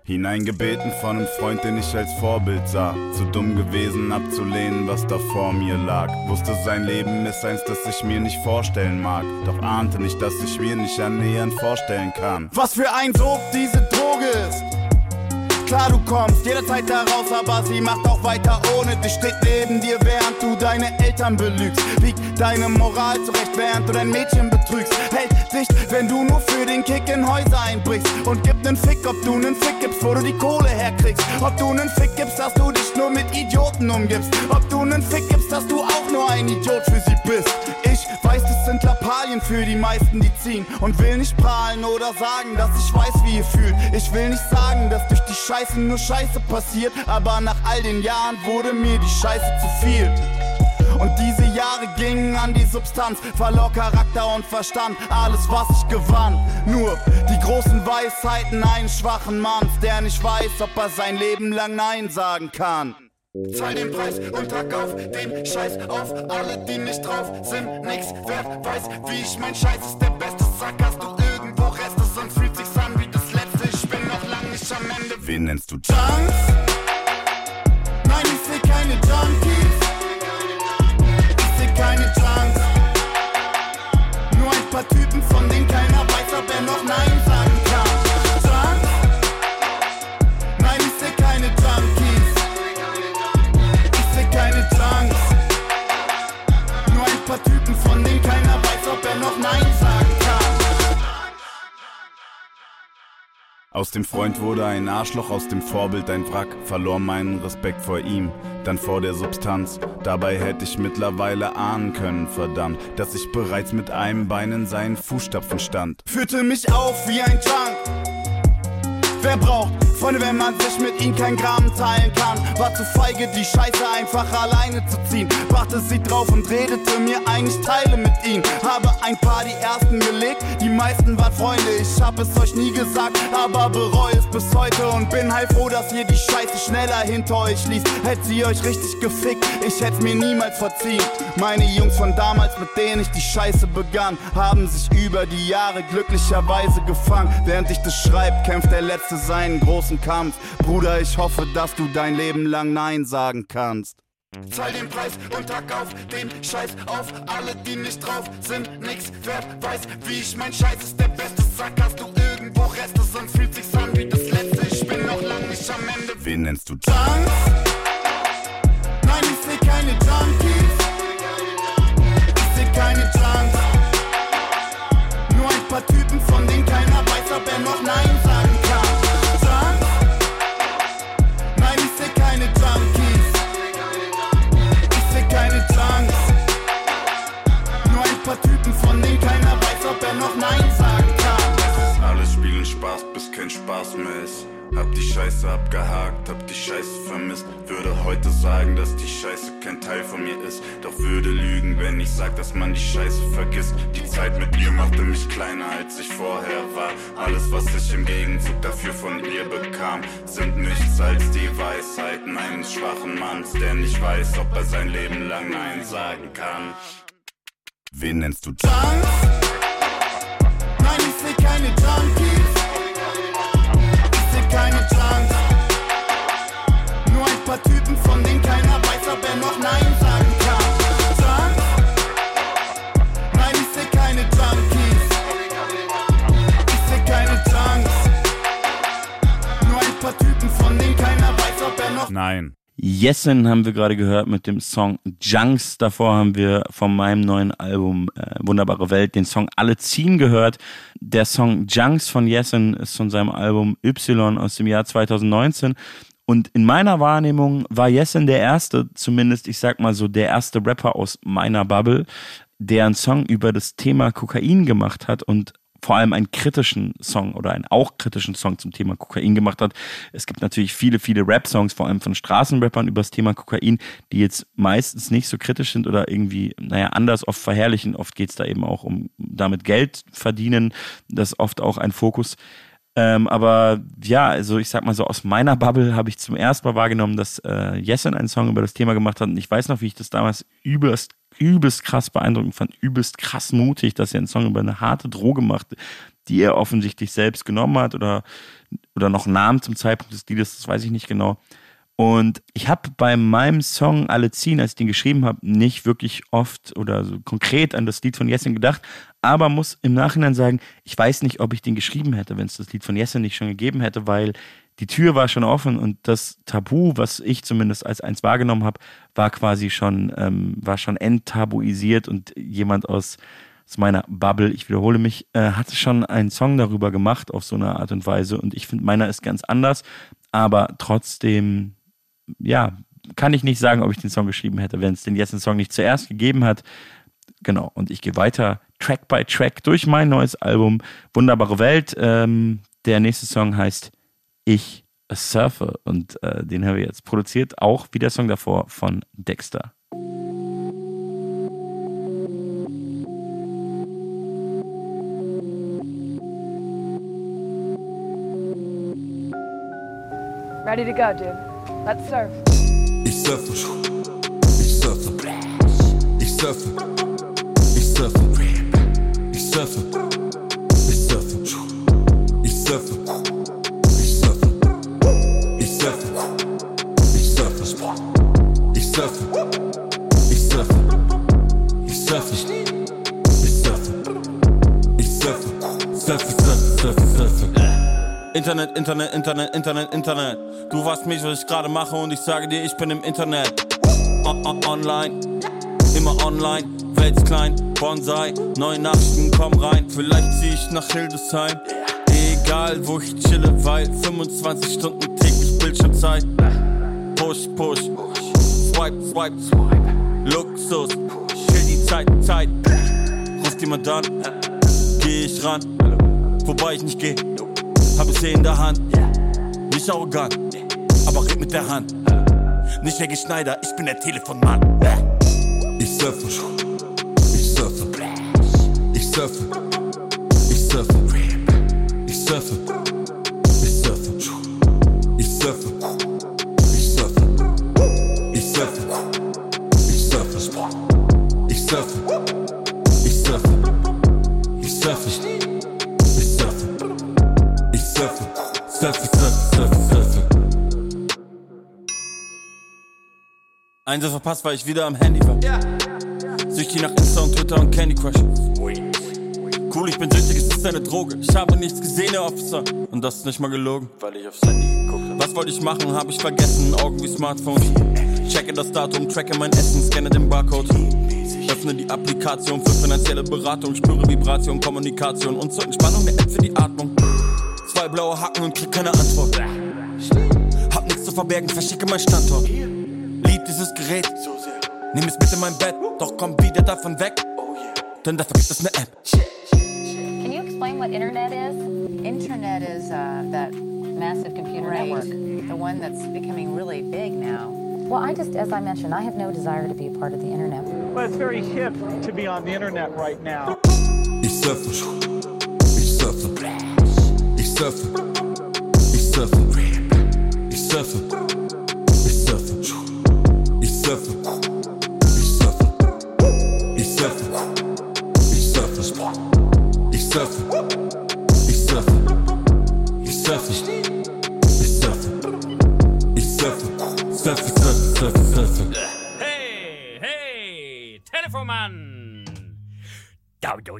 Hineingebeten von einem Freund, den ich als Vorbild sah. Zu dumm gewesen, abzulehnen, was da vor mir lag. Wusste, sein Leben ist eins, das ich mir nicht vorstellen mag. Doch ahnte nicht, dass ich mir nicht annähernd vorstellen kann. Was für ein Sog diese Droge ist. Klar, du kommst jederzeit da raus, aber sie macht auch weiter ohne dich. Steht neben dir, während du deine Eltern belügst. Wiegt deine Moral zurecht, während du dein Mädchen betrügst. Hält dich, wenn du nur für den Kick in Häuser einbrichst. Und gibt nen Fick, ob du nen Fick gibst, wo du die Kohle herkriegst. Ob du nen Fick gibst, dass du dich nur mit Idioten umgibst. Ob du nen Fick gibst, dass du auch nur ein Idiot für sie bist. Ich weiß, das sind Lappalien für die meisten, die ziehen. Und will nicht prahlen oder sagen, dass ich weiß, wie ihr fühlt. Ich will nicht sagen, dass durch die Scheiße nur Scheiße passiert. Aber nach all den Jahren wurde mir die Scheiße zu viel. Und diese Jahre gingen an die Substanz, verlor Charakter und Verstand, alles was ich gewann. Nur die großen Weisheiten eines schwachen Manns, der nicht weiß, ob er sein Leben lang Nein sagen kann. Zahl den Preis und trag auf den Scheiß auf. Alle, die nicht drauf sind, nix wert. Weiß, wie ich mein Scheiß ist der beste Sack. Hast du irgendwo Reste, sonst fühlt sich's an wie das letzte. Ich bin noch lang nicht am Ende. Wen nennst du Junks? Aus dem Freund wurde ein Arschloch, aus dem Vorbild ein Wrack. Verlor meinen Respekt vor ihm, dann vor der Substanz. Dabei hätte ich mittlerweile ahnen können, verdammt, dass ich bereits mit einem Bein in seinen Fußstapfen stand. Führte mich auf wie ein Junk. Wer braucht Freunde, wenn man sich mit ihnen kein Gramm teilen kann? War zu feige, die Scheiße einfach alleine zu ziehen. Brachte sie drauf und redete mir ein, ich teile mit ihnen. Habe ein paar die ersten gelegt, die meisten waren Freunde. Ich hab es euch nie gesagt, aber bereue es bis heute und bin heilfroh, dass ihr die Scheiße schneller hinter euch ließ. Hätte sie euch richtig gefickt, ich hätt's mir niemals verziehen. Meine Jungs von damals, mit denen ich die Scheiße begann, haben sich über die Jahre glücklicherweise gefangen. Während ich das schreib, kämpft der Letzte seinen großen Kampf. Bruder, ich hoffe, dass du dein Leben lang Nein sagen kannst. Zahl den Preis und trag auf den Scheiß auf. Alle, die nicht drauf sind, nix wert. Weiß, wie ich mein Scheiß ist der beste Sack. Hast du irgendwo Reste, sonst fühlt sich's an wie das letzte. Ich bin noch lang nicht am Ende. Wen nennst du Junks? Nein, ich seh keine Junkies. Ich seh keine Junks. Nur ein paar Typen, mehr ist. Hab die Scheiße abgehakt, hab die Scheiße vermisst. Würde heute sagen, dass die Scheiße kein Teil von mir ist. Doch würde lügen, wenn ich sag, dass man die Scheiße vergisst. Die Zeit mit ihr machte mich kleiner, als ich vorher war. Alles, was ich im Gegenzug dafür von ihr bekam, sind nichts als die Weisheiten eines schwachen Manns, der nicht weiß, ob er sein Leben lang Nein sagen kann. Wen nennst du Junks? Nein, ich seh keine Junkies. Nein. Jessen haben wir gerade gehört mit dem Song Junks. Davor haben wir von meinem neuen Album äh, Wunderbare Welt den Song Alle ziehen gehört. Der Song Junks von Jessen ist von seinem Album Y aus dem Jahr 2019. Und in meiner Wahrnehmung war Jessen der erste, zumindest ich sag mal so, der erste Rapper aus meiner Bubble, der einen Song über das Thema Kokain gemacht hat und vor allem einen kritischen Song oder einen auch kritischen Song zum Thema Kokain gemacht hat. Es gibt natürlich viele, viele Rap-Songs, vor allem von Straßenrappern über das Thema Kokain, die jetzt meistens nicht so kritisch sind oder irgendwie, naja, anders oft verherrlichen. Oft geht's da eben auch um damit Geld verdienen. Das ist oft auch ein Fokus. Ähm, aber ja, also ich sag mal so, aus meiner Bubble habe ich zum ersten Mal wahrgenommen, dass äh, Jessen einen Song über das Thema gemacht hat. Und ich weiß noch, wie ich das damals übelst übelst krass beeindruckend fand, übelst krass mutig, dass er einen Song über eine harte Droge macht, die er offensichtlich selbst genommen hat oder, oder noch nahm zum Zeitpunkt des Liedes, das weiß ich nicht genau. Und ich habe bei meinem Song Alle ziehen, als ich den geschrieben habe, nicht wirklich oft oder so konkret an das Lied von Jessen gedacht, aber muss im Nachhinein sagen, ich weiß nicht, ob ich den geschrieben hätte, wenn es das Lied von Jessen nicht schon gegeben hätte, weil die Tür war schon offen und das Tabu, was ich zumindest als eins wahrgenommen habe, war quasi schon, ähm, war schon enttabuisiert und jemand aus, aus meiner Bubble, ich wiederhole mich, äh, hatte schon einen Song darüber gemacht auf so eine Art und Weise und ich finde, meiner ist ganz anders, aber trotzdem, ja, kann ich nicht sagen, ob ich den Song geschrieben hätte, wenn es den jetzt Song nicht zuerst gegeben hat. Genau, und ich gehe weiter Track by Track durch mein neues Album Wunderbare Welt. Ähm, der nächste Song heißt ich surfe und äh, den haben wir jetzt produziert, auch wie der Song davor von Dexter. Ready to go, dude. Let's surf. Ich surfe. Ich surfe. Ich surfe. Ich surfe. Ich surfe. Ich surfe. Ich surfe. Ich Ich surfe. Ich surfe. Ich surfe. Ich surfe. Ich surfe. Surfe, surfe, surfe, surfe. Internet, Internet, Internet, Internet, Internet. Du weißt mich, was ich gerade mache und ich sage dir, ich bin im Internet. On, on, online, immer online, Welt klein, Bonsai, neue Nachrichten kommen rein. Vielleicht zieh ich nach Hildesheim. Egal wo ich chille, weil 25 Stunden täglich Bildschirmzeit. Push, push, swipe, swipe, Luxus, chill die Zeit, Zeit. Ruft jemand an, geh ich ran, wobei ich nicht geh. Hab hier in der Hand, nicht arrogant, aber red mit der Hand. Nicht Helge Schneider, ich bin der Telefonmann. Ich surfe. Ich surfe. Ich surfe. Ich surfe. Ich surfe. Ich surfe. Ich surfe. Surfe. Ich surfe. Ich surfe. Ich surfe. Ich surfe. Surfe, surfe, surfe, surfe. Eins verpasst, weil ich wieder am Handy war. Süchtig nach Insta und Twitter und Candy Crush. Cool, ich bin süchtig, es ist eine Droge. Ich habe nichts gesehen, Herr Officer. Und das ist nicht mal gelogen. Weil ich aufs Handy geguckt habe. Was wollte ich machen, habe ich vergessen. Augen wie Smartphones. Checke das Datum, tracke mein Essen, scanne den Barcode. Öffne die Applikation für finanzielle Beratung. Spüre Vibration, Kommunikation und zur Entspannung der App für die Atmung. Zwei blaue Hacken und krieg keine Antwort. Hab nichts zu verbergen, verschicke mein Standort. Lieb dieses Gerät. Nimm es mit in mein Bett, doch komm wieder davon weg. Denn dafür gibt es eine App. Can you explain what internet is? Internet is uh, that massive computer Right. network, the one that's becoming really big now. Well, I just, as I mentioned, I have no desire to be a part of the internet. Well, it's very hip to be on the internet right now.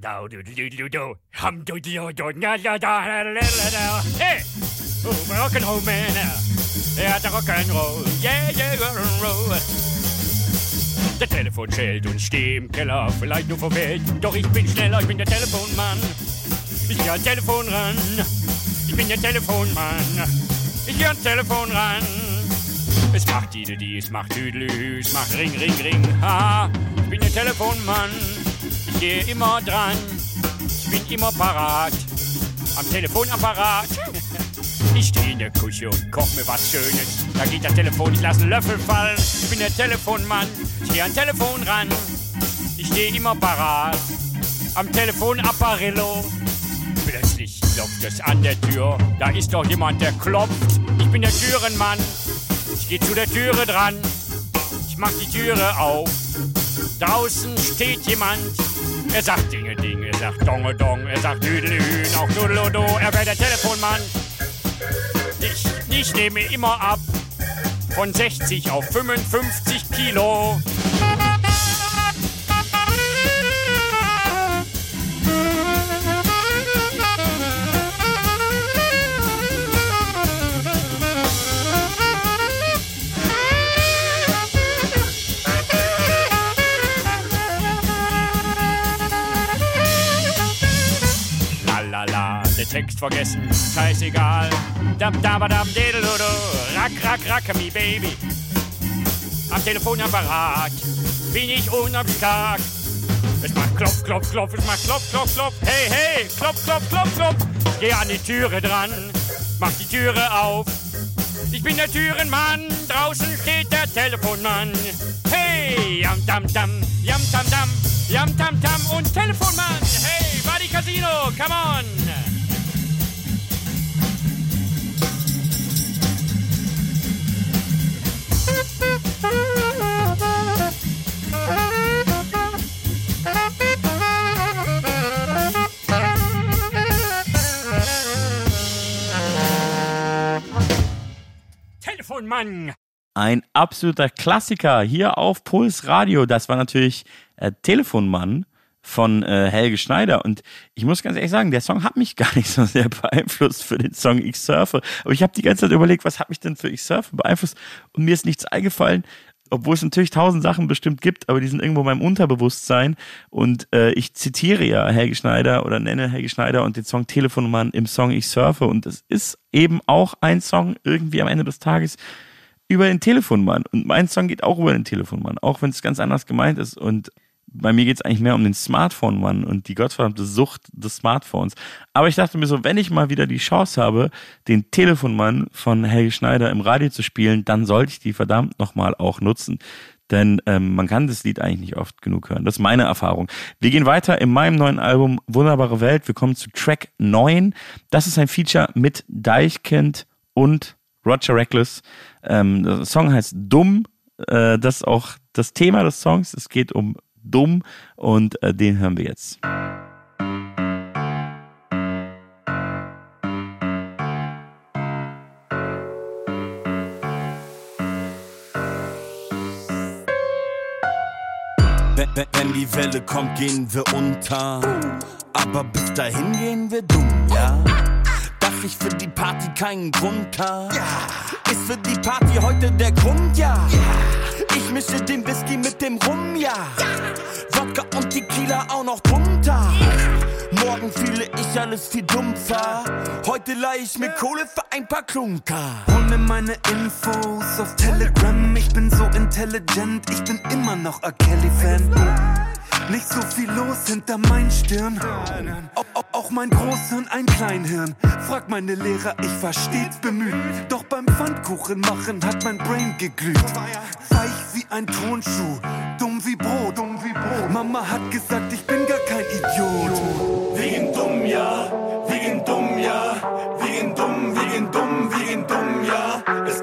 Do do do do do hum do do do da da da da da da Hey, oh, welcome home man. Er hat Rock'n'Roll, yeah, yeah, Rock'n'Roll. Der Telefon schellt und steh im Keller, vielleicht nur vor Welt. Doch ich bin schneller, ich bin der Telefonmann. Ich geh ans Telefon ran. Ich bin der Telefonmann. Ich geh ans Telefon ran. Es macht die, die, es macht Düdelü, es macht Ring, Ring, Ring. Ha, ich bin der Telefonmann. Ich gehe immer dran. Ich bin immer parat. Am Telefonapparat. Ich stehe in der Küche und koch mir was Schönes. Da geht das Telefon, ich lasse einen Löffel fallen. Ich bin der Telefonmann. Ich gehe ans Telefon ran. Ich stehe immer parat. Am Telefonapparillo. Plötzlich klopft es an der Tür. Da ist doch jemand, der klopft. Ich bin der Türenmann. Ich gehe zu der Türe dran. Ich mach die Türe auf. Draußen steht jemand. Er sagt Dinge, Dinge. Er sagt Donge, Dong. Er sagt Düdelühn. Auch Dudelodo. Er wäre der Telefonmann. Ich, ich nehme immer ab. Von 60 auf 55 Kilo. Text vergessen, scheißegal. Dab dabadab dedeludo, rack rack rack me baby. Am Telefonapparat bin ich unheimlich stark. Es macht klopf, klopf, klopf, es macht klopf, klopf, klopf. Hey, hey, klopf, klopf, klopf, klopf. Geh an die Türe dran, mach die Türe auf. Ich bin der Türenmann, draußen steht der Telefonmann. Hey, jam dam dam, jam tam dam, jam tam tam und Telefonmann. Hey, Badi Casino, come on. Telefonmann. Ein absoluter Klassiker hier auf Puls Radio. Das war natürlich äh, Telefonmann von äh, Helge Schneider. Und ich muss ganz ehrlich sagen, der Song hat mich gar nicht so sehr beeinflusst für den Song Ich Surfe. Aber ich habe die ganze Zeit überlegt, was hat mich denn für Ich Surfe beeinflusst? Und mir ist nichts eingefallen, obwohl es natürlich tausend Sachen bestimmt gibt, aber die sind irgendwo in meinem Unterbewusstsein. Und äh, ich zitiere ja Helge Schneider oder nenne Helge Schneider und den Song Telefonmann im Song Ich Surfe. Und es ist eben auch ein Song irgendwie am Ende des Tages über den Telefonmann. Und mein Song geht auch über den Telefonmann, auch wenn es ganz anders gemeint ist. Und bei mir geht es eigentlich mehr um den Smartphone-Mann und die gottverdammte Sucht des Smartphones. Aber ich dachte mir so, wenn ich mal wieder die Chance habe, den Telefonmann von Helge Schneider im Radio zu spielen, dann sollte ich die verdammt nochmal auch nutzen. Denn ähm, man kann das Lied eigentlich nicht oft genug hören. Das ist meine Erfahrung. Wir gehen weiter in meinem neuen Album Wunderbare Welt. Wir kommen zu Track 9. Das ist ein Feature mit Deichkind und Roger Reckless. Ähm, der Song heißt Dumm. Äh, das ist auch das Thema des Songs. Es geht um dumm und äh, den hören wir jetzt. Wenn, die Welle kommt, gehen wir unter. Aber bis dahin gehen wir dumm, ja? Dass ich für die Party keinen Grund hab. Ist für die Party heute der Grund, ja? Ich mische den Whisky mit dem Rum, ja? Wodka und Tequila auch noch drunter. Morgen fühle ich alles viel dumpfer. Heute leih ich mir Kohle für ein paar Klunker. Hol mir meine Infos auf Telegram. Ich bin so intelligent, ich bin immer noch a Kelly-Fan. Nicht so viel los hinter mein Stirn. Auch, mein Großhirn ein Kleinhirn. Frag meine Lehrer, ich war stets bemüht. Doch beim Pfannkuchen machen hat mein Brain geglüht. Weich wie ein Tonschuh, dumm wie Brot. Dumm wie Brot. Mama hat gesagt, ich bin gar kein Idiot. Wegen dumm, ja, wegen dumm, ja, wegen dumm, wegen dumm, wegen dumm, ja. Es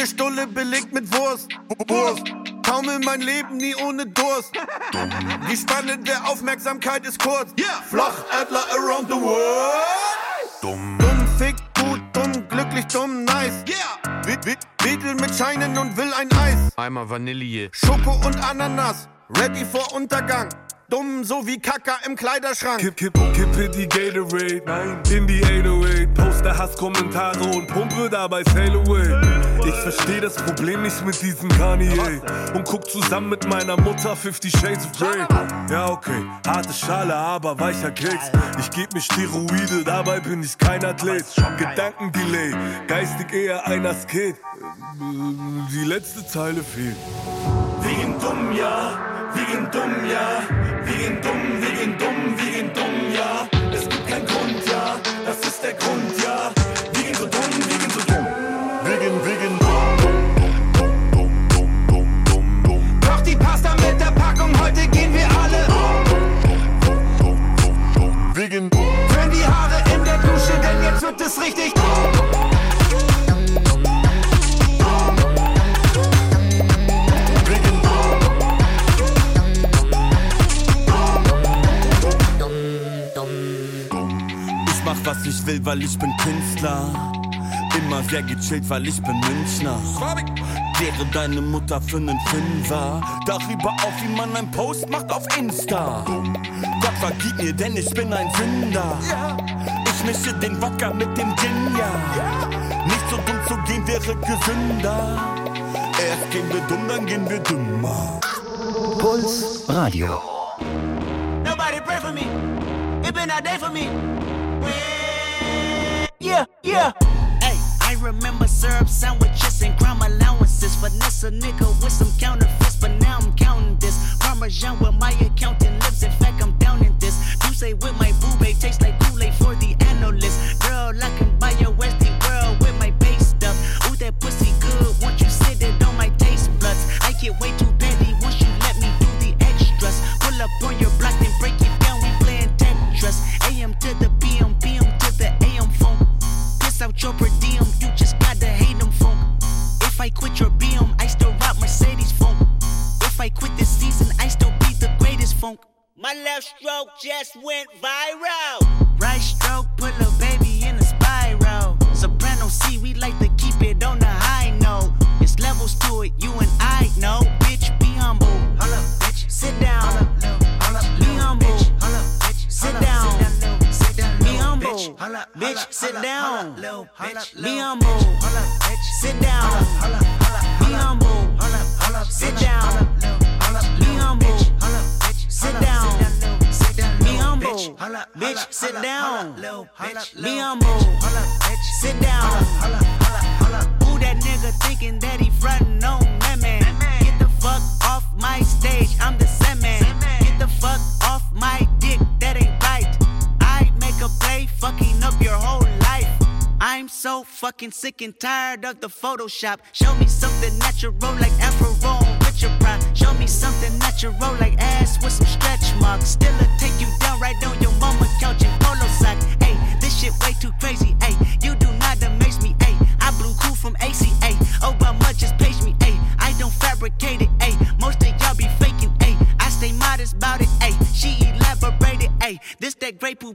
Eine Stulle belegt mit Wurst. Wurst. Taumel mein Leben nie ohne Durst. Die Spanne der Aufmerksamkeit ist kurz. Flachadler around the world. Dumm. Dumm, fick, gut, dumm, glücklich, dumm, nice. Yeah. Wedel mit Scheinen und will ein Eis. Einmal Vanille. Schoko und Ananas. Ready vor Untergang. Dumm, so wie Kacker im Kleiderschrank. Kipp, kipp, kippe die Gatorade Nein. in die 808. Poste Hasskommentare und pumpe dabei Sail Away. Ich versteh das Problem nicht mit diesem Kanye. Und guck zusammen mit meiner Mutter 50 Shades of Grey. Ja, okay, harte Schale, aber weicher Keks. Ich geb mir Steroide, dabei bin ich kein Athlet. Gedankendelay, geistig eher ein Asket. Die letzte Zeile fehlt. Wegen dumm, ja, wegen dumm, ja, wegen dumm, wegen dumm, wegen dumm, ja. Es gibt keinen Grund, ja, das ist der Grund, Wegen Föhn die Haare in der Dusche, denn jetzt wird es richtig. Ich mach was ich will, weil ich bin Künstler. Immer sehr gechillt, weil ich bin Münchner. Wäre deine Mutter für nen Fünfer. Darüber auf, wie man einen Post macht auf Insta. Gott vergib mir, denn ich bin ein Sünder. Ich mische den Wodka mit dem Gin, ja. Nicht so dumm zu gehen wäre gesünder. Erst gehen wir dumm, dann gehen wir dümmer. Puls Radio. Nobody pray for me. It been a day for me. Yeah, yeah. Remember syrup sandwiches and crime allowances. Finesse a nigga with some counterfeits, but now I'm counting this. Parmesan where my accountant lives. In fact, I'm down in this. You say with my boobay tastes like Kool-Aid for the analyst. Girl, I can buy your Westie stroke just went viral. Right stroke sick and tired of the Photoshop. Show me something natural like Afro on Richard Pryor. Show me something natural like ass with some stretch marks. Still a take you down right on your mama couch in polo sock. Hey, this shit way too crazy. Hey, you do not amaze me. Hey, I blew cool from ACA. Obama just page me. Hey, I don't fabricate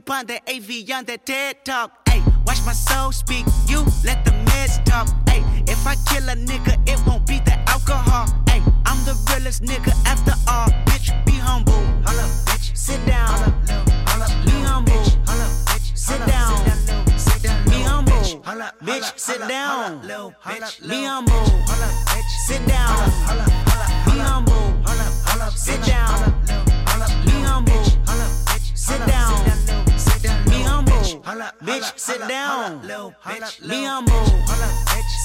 that great poop on that AV on that TED talk. Hey, watch my soul speak. You let the meds talk. Hey, if I kill a nigga, it won't be the alcohol. Hey, I'm the realest nigga after all. Bitch, be humble. Hold up, bitch. Sit down. Be humble. Sit down. Be humble. Bitch, sit down. Be humble. Sit down. Be humble. Sit down. Be humble. Sit down. Be humble. Bitch, sit down. Be humble.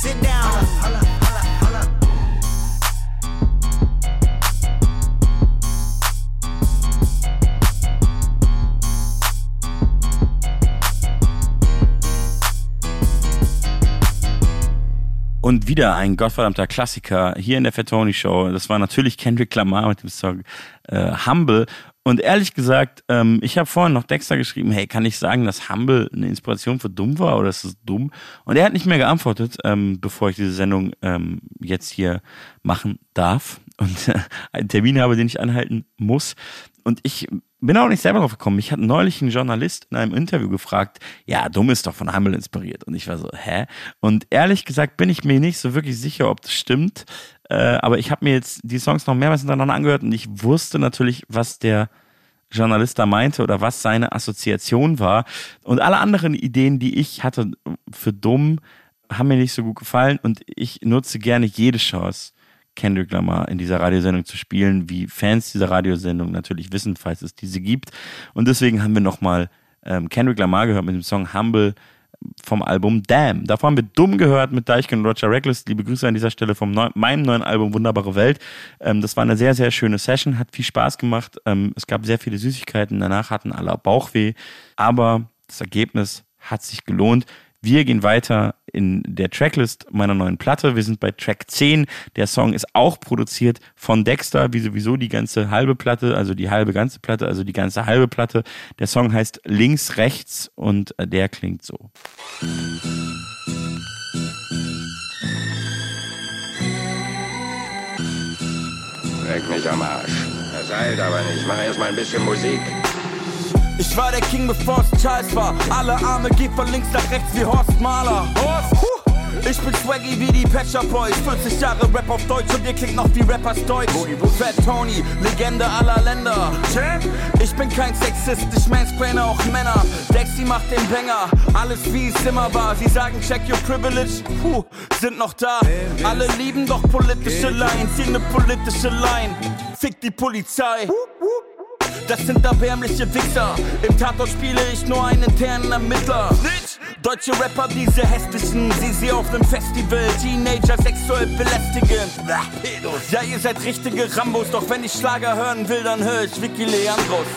Sit down. Und wieder ein gottverdammter Klassiker hier in der Fat Tony Show. Das war natürlich Kendrick Lamar mit dem Song äh, Humble. Und ehrlich gesagt, ähm, ich habe vorhin noch Dexter geschrieben, hey, kann ich sagen, dass Humble eine Inspiration für dumm war oder ist es dumm? Und er hat nicht mehr geantwortet, ähm, bevor ich diese Sendung ähm, jetzt hier machen darf und äh, einen Termin habe, den ich anhalten muss. Und ich bin auch nicht selber drauf gekommen. Ich hatte neulich einen Journalist in einem Interview gefragt, ja, dumm ist doch von Humble inspiriert. Und ich war so, hä? Und ehrlich gesagt bin ich mir nicht so wirklich sicher, ob das stimmt. Äh, aber ich habe mir jetzt die Songs noch mehrmals hintereinander angehört und ich wusste natürlich, was der Journalist da meinte oder was seine Assoziation war. Und alle anderen Ideen, die ich hatte für dumm, haben mir nicht so gut gefallen und ich nutze gerne jede Chance, Kendrick Lamar in dieser Radiosendung zu spielen, wie Fans dieser Radiosendung natürlich wissen, falls es diese gibt. Und deswegen haben wir nochmal ähm, Kendrick Lamar gehört mit dem Song Humble vom Album Damn. Davor haben wir Dumm gehört mit Deichkind und Roger Reckless. Liebe Grüße an dieser Stelle vom neu meinem neuen Album Wunderbare Welt. Ähm, das war eine sehr, sehr schöne Session, hat viel Spaß gemacht. Ähm, es gab sehr viele Süßigkeiten. Danach hatten alle Bauchweh. Aber das Ergebnis hat sich gelohnt. Wir gehen weiter in der Tracklist meiner neuen Platte. Wir sind bei Track 10. Der Song ist auch produziert von Dexter, wie sowieso die ganze halbe Platte, also die halbe ganze Platte, also die ganze halbe Platte. Der Song heißt Links, Rechts und äh, der klingt so. Leck mich am Arsch. Das eilt aber nicht. Mach erst ein bisschen Musik. Ich war der King, bevor es Charles war. Alle Arme geht von links nach rechts wie Horst Mahler. Horst! Ich bin swaggy wie die Patcher Boys. 40 Jahre Rap auf Deutsch und ihr klingt noch wie Rappers Deutsch. Fat Tony, Legende aller Länder. Ich bin kein Sexist, ich mansplaine auch Männer. Dexy macht den Banger, alles wie es immer war. Sie sagen, check your privilege, puh, sind noch da. Alle lieben doch politische Lines, hier ne politische Line. Fick die Polizei. Das sind erbärmliche Wichser. Im Tatort spiele ich nur einen internen Ermittler. Deutsche Rapper, diese hässlichen, sieh sie auf nem Festival. Teenager sexuell belästigend. Ja, ihr seid richtige Rambos, doch wenn ich Schlager hören will, dann höre ich Vicky Leandros.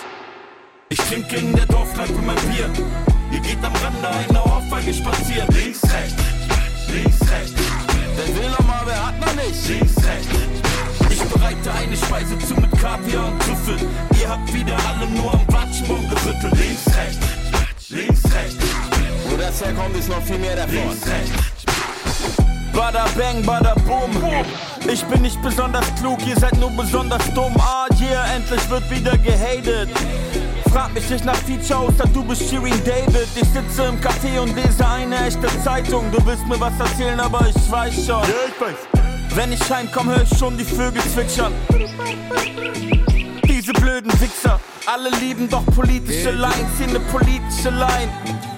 Ich trinke in der Dorfkneipe mein Bier. Ihr geht am Rande einer Ohrfeige spazieren. Links, rechts, links, rechts. Wer will noch mal, wer hat noch nicht? Links, rechts. Ich bereite eine Speise zu mit Kaviar und Trüffel. Ihr habt wieder alle nur am Watschenbaum gerüttelt. Links, rechts, links, rechts. Wo das herkommt, ist noch viel mehr davon. Links, rechts. Bada bang, bada boom. Ich bin nicht besonders klug, ihr seid nur besonders dumm. Ah, yeah, endlich wird wieder gehatet. Frag mich nicht nach Feature, außer du bist Shirin David. Ich sitze im Café und lese eine echte Zeitung. Du willst mir was erzählen, aber ich weiß schon. Ja, ich weiß. Wenn ich heimkomm, höre ich schon die Vögel zwitschern. Diese blöden Wichser, alle lieben doch politische Lines, hier ne politische Line.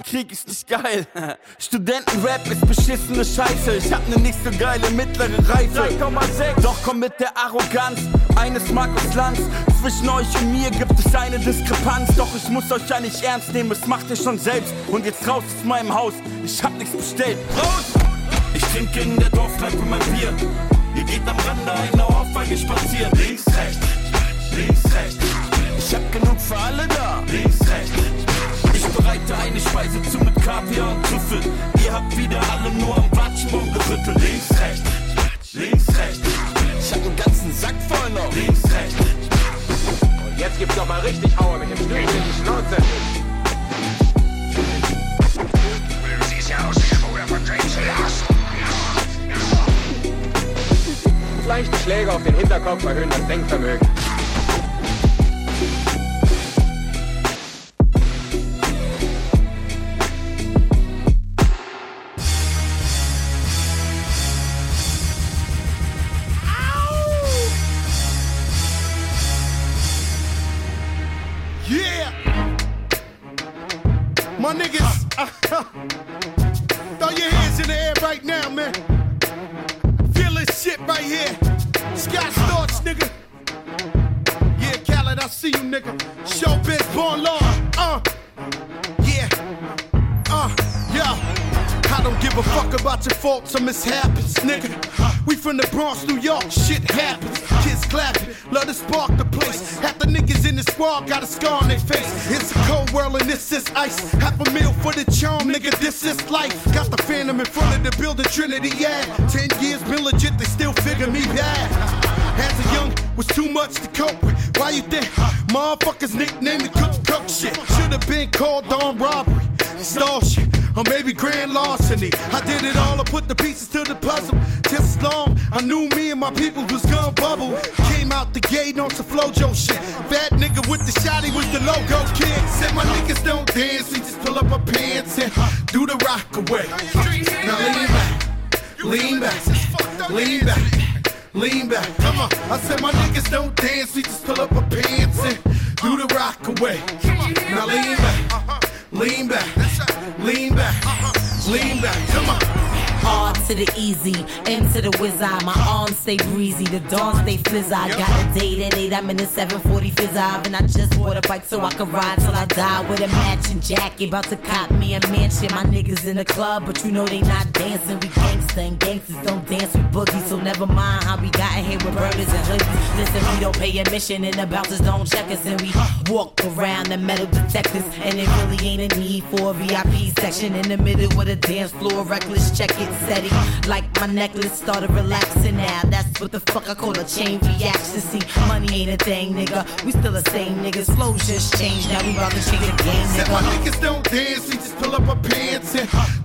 Krieg ist nicht geil. Studentenrap ist beschissene Scheiße. Ich hab ne nicht so geile mittlere Reife. 3,6. Doch komm mit der Arroganz eines Markus Lanz. Zwischen euch und mir gibt es eine Diskrepanz. Doch ich muss euch ja nicht ernst nehmen, es macht ihr schon selbst. Und jetzt raus aus meinem Haus, ich hab nichts bestellt. Raus! Ich trinke in der Dorfkneipe mein Bier. Ihr geht am Rande einer Ohrfeige spazieren. Links, rechts, links, rechts. Ich hab genug für alle da. Links, rechts. Ich bereite eine Speise zu mit Kaviar und Trüffel. Ihr habt wieder alle nur am Watschenbaum gerüttelt. Links, rechts, links, rechts. Ich hab einen ganzen Sack voll noch. Links, rechts. Und jetzt gibt's doch mal richtig Hauer mit dem Stück in die Schnauze. Leichte Schläge auf den Hinterkopf erhöhen das Denkvermögen. Got a scar on their face. It's a cold world and this is ice. Half a meal for the charm, nigga, this is life. Got the phantom in front of the building, Trinity, yeah. Ten years been legit, they still figure me bad. As a young was too much to cope with. Why you think motherfuckers nicknamed the cook cook shit? Should've been called on robbery, stall shit, or maybe grand larceny. I did it all, I put the pieces to the puzzle. Just as long I knew me and my people was gonna bubble. Came out the gate on some flojo shit. Away. Easy, M to the eye. My arms stay breezy, the dawn stay fizz. I got a date at 8, I'm in the 740 fizz and I just bought a bike so I can ride till I die with a matching jacket. About to cop me a mansion. My niggas in the club, but you know they not dancing. We gangsta and gangsters don't dance with boogies, so never mind how we got in here with burgers and hoodies. Listen, we don't pay admission and the bouncers don't check us, and we walk around the metal detectors. And it really ain't a need for a VIP section in the middle with a dance floor. Reckless check it steady. Like my necklace started relaxing now. That's what the fuck I call a chain reaction. See, money ain't a thing, nigga. We still the same niggas. Flows just changed. Now we about to change the game, Said my nigga. niggas don't dance, we just pull up our pants and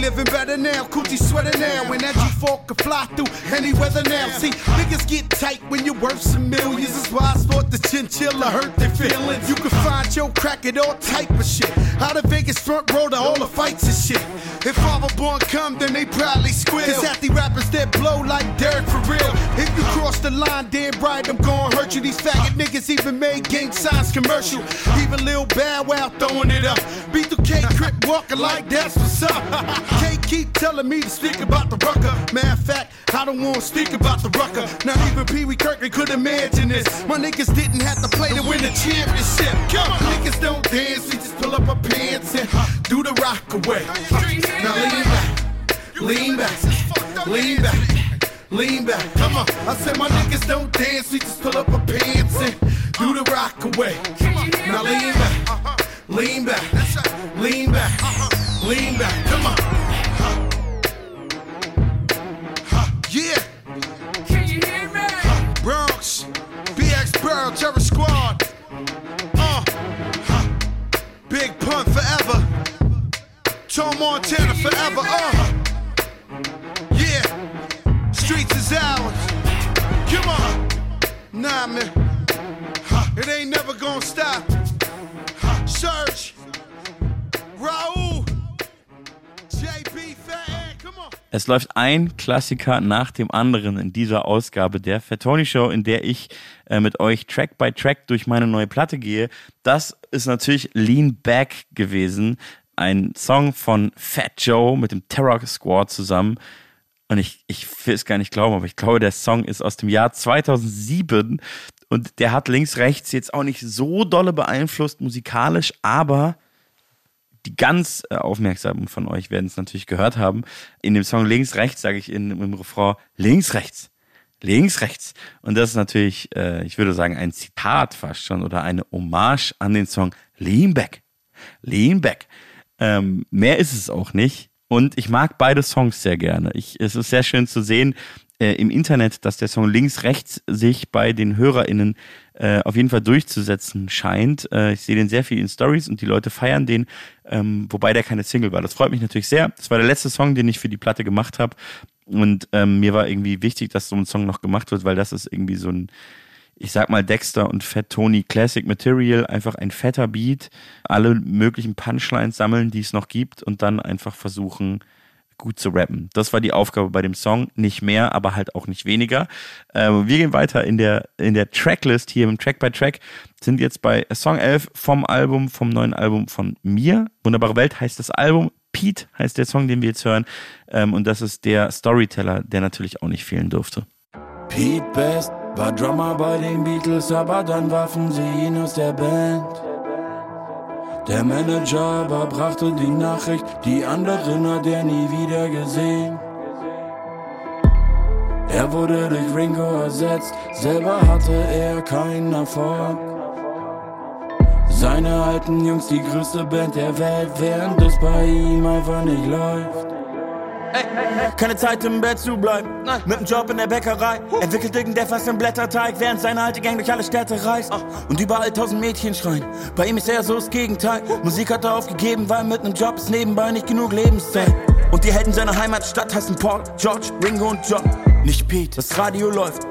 Living better now, coochie sweater now. And that G4 can fly through any weather now. See, niggas get tight when you're worth some millions. That's why I thought the chinchilla hurt their feelings. You can find your crack at all type of shit. Out of Vegas front row to all the fights and shit. If Father Born come, then they probably squeal. Cause at the rappers that blow like Derek for real. If you cross the line, damn right, I'm gonna hurt you. These faggot niggas even made gang signs commercial. Even Lil Bow Wow throwing it up. B2K Crip walking like that's what's up. K keep telling me to speak about the rucker. Matter of fact, I don't wanna speak about the rucker. Not even Pee Wee Kirkland could imagine this. My niggas didn't have to play to win the championship. Come on, niggas don't dance, we just pull up our pants and do the rock away. Now lean back, lean back, lean back, lean back. Come on, I said my niggas don't dance, we just pull up our pants and do the rock away. Now lean back, lean back, lean back, lean back. Come on. Tom Montana forever. Uh. Yeah. Streets is ours. Come on. Nah, man. It ain't never gonna stop. Fat Come on. Es läuft ein Klassiker nach dem anderen in dieser Ausgabe der Fatoni Show, in der ich äh, mit euch Track by Track durch meine neue Platte gehe. Das ist natürlich Lean Back gewesen. Ein Song von Fat Joe mit dem Terror Squad zusammen. Und ich, ich will es gar nicht glauben, aber ich glaube, der Song ist aus dem Jahr 2007 und der hat links, rechts jetzt auch nicht so dolle beeinflusst musikalisch, aber die ganz äh, Aufmerksamen von euch werden es natürlich gehört haben. In dem Song Links, Rechts sage ich in, im Refrain Links, Rechts, Links, Rechts. Und das ist natürlich, äh, ich würde sagen, ein Zitat fast schon oder eine Hommage an den Song Lean Back. Lean Back. Ähm, mehr ist es auch nicht. Und ich mag beide Songs sehr gerne. Ich, es ist sehr schön zu sehen äh, im Internet, dass der Song Links, Rechts sich bei den HörerInnen äh, auf jeden Fall durchzusetzen scheint. Äh, ich sehe den sehr viel in Stories und die Leute feiern den, ähm, wobei der keine Single war. Das freut mich natürlich sehr. Das war der letzte Song, den ich für die Platte gemacht habe. Und ähm, mir war irgendwie wichtig, dass so ein Song noch gemacht wird, weil das ist irgendwie so ein, ich sag mal, Dexter und Fat Tony Classic Material, einfach ein fetter Beat, alle möglichen Punchlines sammeln, die es noch gibt und dann einfach versuchen, gut zu rappen. Das war die Aufgabe bei dem Song. Nicht mehr, aber halt auch nicht weniger. Ähm, wir gehen weiter in der, in der Tracklist hier im Track by Track. Sind jetzt bei Song 11 vom Album, vom neuen Album von mir. Wunderbare Welt heißt das Album. Pete heißt der Song, den wir jetzt hören. Ähm, und das ist der Storyteller, der natürlich auch nicht fehlen durfte. Pete Best war Drummer bei den Beatles, aber dann warfen sie ihn aus der Band. Der Manager aber brachte die Nachricht, die anderen hat er nie wieder gesehen. Er wurde durch Ringo ersetzt, selber hatte er keinen Erfolg. Seine alten Jungs, die größte Band der Welt, während es bei ihm einfach nicht läuft. Keine Zeit im Bett zu bleiben, mit dem Job in der Bäckerei. Entwickelt irgendwer fast einen Blätterteig, während seine alte Gang durch alle Städte reist. Und überall tausend Mädchen schreien. Bei ihm ist er so das Gegenteil. Musik hat er aufgegeben, weil mit einem Job ist nebenbei nicht genug Lebenszeit. Und die Helden seiner Heimatstadt heißen Paul, George, Ringo und John. Nicht Pete, das Radio läuft.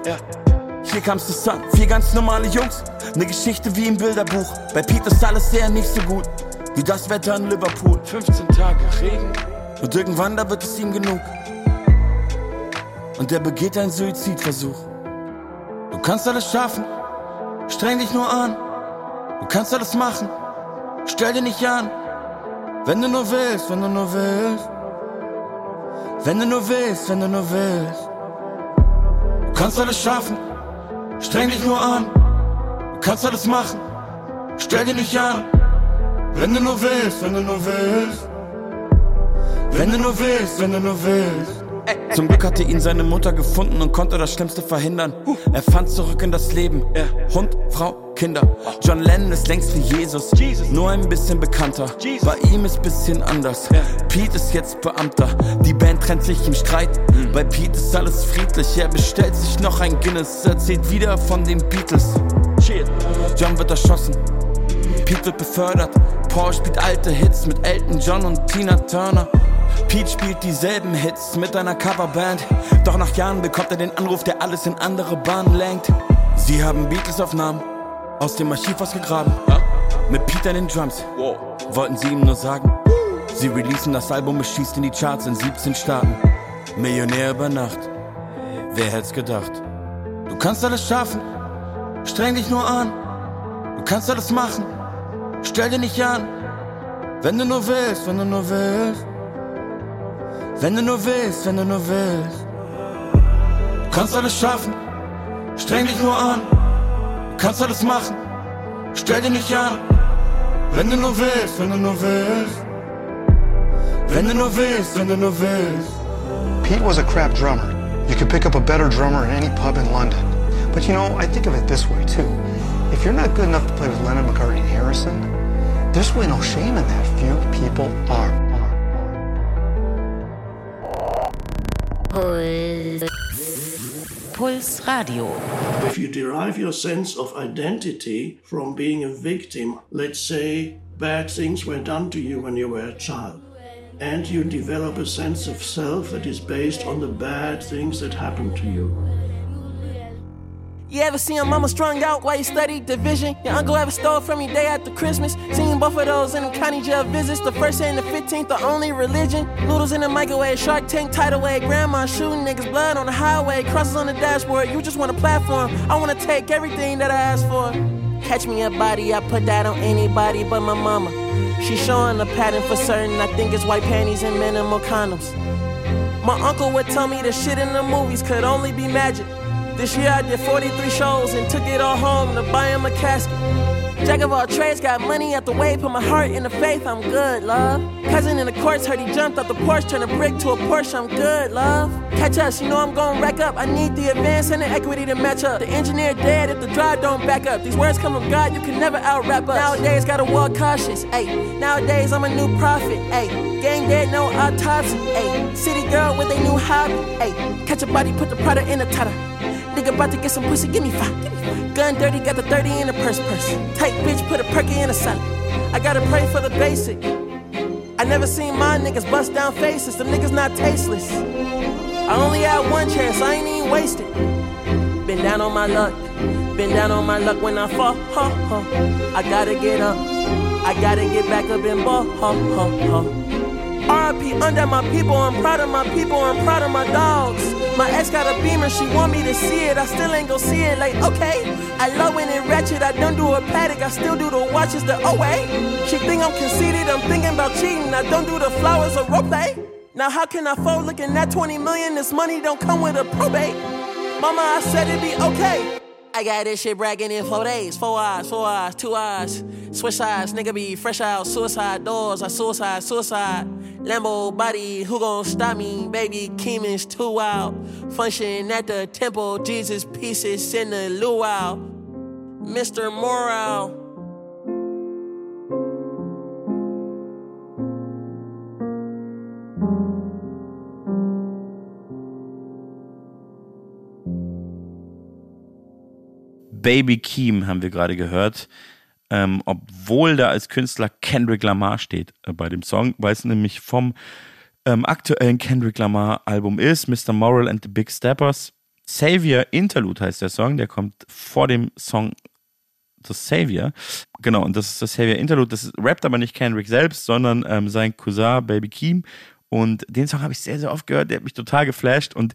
Hier kam's zusammen, vier ganz normale Jungs. Eine Geschichte wie im Bilderbuch. Bei Pete ist alles sehr nicht so gut. Wie das Wetter in Liverpool. 15 Tage Regen. Und irgendwann, da wird es ihm genug. Und er begeht einen Suizidversuch. Du kannst alles schaffen. Streng dich nur an. Du kannst alles machen. Stell dir nicht an. Wenn du nur willst, wenn du nur willst. Wenn du nur willst, wenn du nur willst. Du kannst alles schaffen. Streng dich nur an. Du kannst alles machen. Stell dir nicht an. Wenn du nur willst, wenn du nur willst. Wenn du nur willst, wenn du nur willst. Zum Glück hatte ihn seine Mutter gefunden und konnte das Schlimmste verhindern. Er fand zurück in das Leben. Hund, Frau, Kinder. John Lennon ist längst wie Jesus, nur ein bisschen bekannter. Bei ihm ist bisschen anders. Pete ist jetzt Beamter. Die Band trennt sich im Streit. Bei Pete ist alles friedlich. Er bestellt sich noch ein Guinness. Erzählt wieder von den Beatles. John wird erschossen. Pete wird befördert. Paul spielt alte Hits mit Elton John und Tina Turner. Pete spielt dieselben Hits mit einer Coverband. Doch nach Jahren bekommt er den Anruf, der alles in andere Bahnen lenkt. Sie haben Beatles-Aufnahmen aus dem Archiv ausgegraben. Mit Pete an den Drums. Wollten sie ihm nur sagen. Sie releasen das Album, es schießt in die Charts in 17 Staaten. Millionär über Nacht. Wer hätt's gedacht? Du kannst alles schaffen. Streng dich nur an. Du kannst alles machen. Stell dir nicht an. Wenn du nur willst, wenn du nur willst. Wenn du nur willst, wenn du nur willst. Kannst alles schaffen. Streng dich nur an. Kannst alles machen. Stell dir nicht an. Wenn du nur willst, wenn du nur willst. Wenn du nur willst, wenn du nur willst. Pete was a crap drummer. You could pick up a better drummer in any pub in London. But you know, I think of it this way too. If you're not good enough to play with Lennon, McCartney, and Harrison, there's really no shame in that. Few people are. Puls. Puls Radio. If you derive your sense of identity from being a victim, let's say bad things were done to you when you were a child, and you develop a sense of self that is based on the bad things that happened to you. You ever see your mama strung out while you studied division? Your uncle ever stole from you day after Christmas? Seen both of those in them county jail visits. The first and the 15th, the only religion. Noodles in the microwave, shark tank tidal wave. Grandma shooting niggas blood on the highway. Crosses on the dashboard, you just want a platform. I wanna take everything that I asked for. Catch me a body, I put that on anybody but my mama. She showing the pattern for certain. I think it's white panties and minimal condoms. My uncle would tell me the shit in the movies could only be magic. This year I did 43 shows and took it all home to buy him a casket. Jack of all trades, got money at the way, put my heart in the faith, I'm good, love. Cousin in the courts heard he jumped out the porch, turned a brick to a Porsche, I'm good, love. Catch us, you know I'm gon' rack up. I need the advance and the equity to match up. The engineer dead if the drive don't back up. These words come from God, you can never out rap us. Nowadays, gotta walk cautious, ayy. Nowadays, I'm a new prophet, ayy. Gang dead, no autopsy, ayy. City girl with a new hobby, ayy. Catch a body, put the product in a tutter. Nigga about to get some pussy, give me five. Gun dirty, got the 30 in the purse purse. Tight bitch, put a perky in a salad. I gotta pray for the basic. I never seen my niggas bust down faces, them niggas not tasteless. I only had one chance, I ain't even wasted. Been down on my luck, been down on my luck when I fall. Huh, huh. I gotta get up, I gotta get back up and ball. Huh, huh, huh. RIP under my people, I'm proud of my people, I'm proud of my dogs. My ex got a beamer, she want me to see it, I still ain't gon' see it. Like, okay, I love when it ratchet, I don't do a paddock, I still do the watches the oh, OA. She think I'm conceited, I'm thinking about cheating, I don't do the flowers or rope. Eh? Now, how can I fold looking at 20 million? This money don't come with a probate. Mama, I said it'd be okay. I got this shit bragging in four days. Four eyes, four eyes, two eyes. Switch sides, nigga be fresh out. Suicide doors, I suicide, suicide. Lambo body, who gon' stop me? Baby Keem is too wild. Function at the temple, Jesus pieces in the luau. Mr. Morale. Baby Keem haben wir gerade gehört. Ähm, obwohl da als Künstler Kendrick Lamar steht äh, bei dem Song, weil es nämlich vom ähm, aktuellen Kendrick Lamar Album ist, Mr. Moral and the Big Steppers. Savior Interlude heißt der Song, der kommt vor dem Song The Savior. Genau, und das ist das Savior Interlude. Das rappt aber nicht Kendrick selbst, sondern ähm, sein Cousin Baby Keem. Und den Song habe ich sehr, sehr oft gehört. Der hat mich total geflasht. Und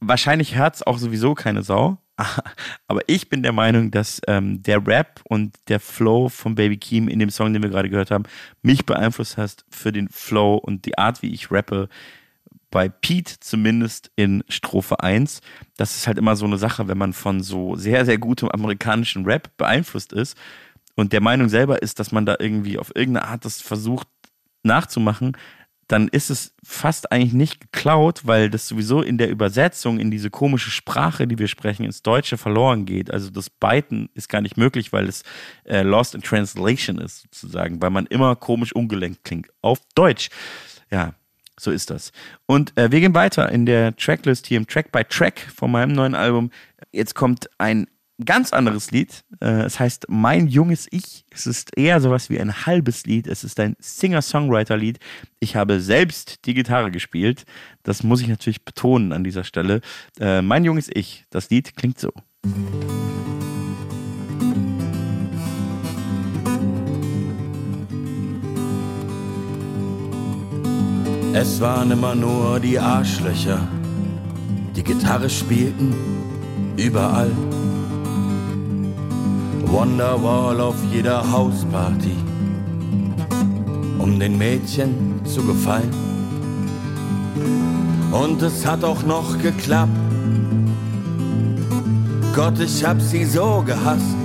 wahrscheinlich hört es auch sowieso keine Sau. Aber ich bin der Meinung, dass ähm, der Rap und der Flow von Baby Keem in dem Song, den wir gerade gehört haben, mich beeinflusst hast für den Flow und die Art, wie ich rappe. Bei Pete zumindest in Strophe 1. Das ist halt immer so eine Sache, wenn man von so sehr, sehr gutem amerikanischen Rap beeinflusst ist und der Meinung selber ist, dass man da irgendwie auf irgendeine Art das versucht nachzumachen, dann ist es fast eigentlich nicht geklaut, weil das sowieso in der Übersetzung in diese komische Sprache, die wir sprechen, ins Deutsche verloren geht. Also das Byten ist gar nicht möglich, weil es äh, Lost in Translation ist, sozusagen, weil man immer komisch ungelenkt klingt. Auf Deutsch. Ja, so ist das. Und äh, wir gehen weiter in der Tracklist hier im Track by Track von meinem neuen Album. Jetzt kommt ein ganz anderes Lied. Äh, es heißt Mein junges Ich. Es ist eher sowas wie ein halbes Lied. Es ist ein Singer-Songwriter-Lied. Ich habe selbst die Gitarre gespielt. Das muss ich natürlich betonen an dieser Stelle. Äh, mein junges Ich. Das Lied klingt so. Es waren immer nur die Arschlöcher, die Gitarre spielten, überall. Wonderwall auf jeder Hausparty, um den Mädchen zu gefallen. Und es hat auch noch geklappt. Gott, ich hab sie so gehasst.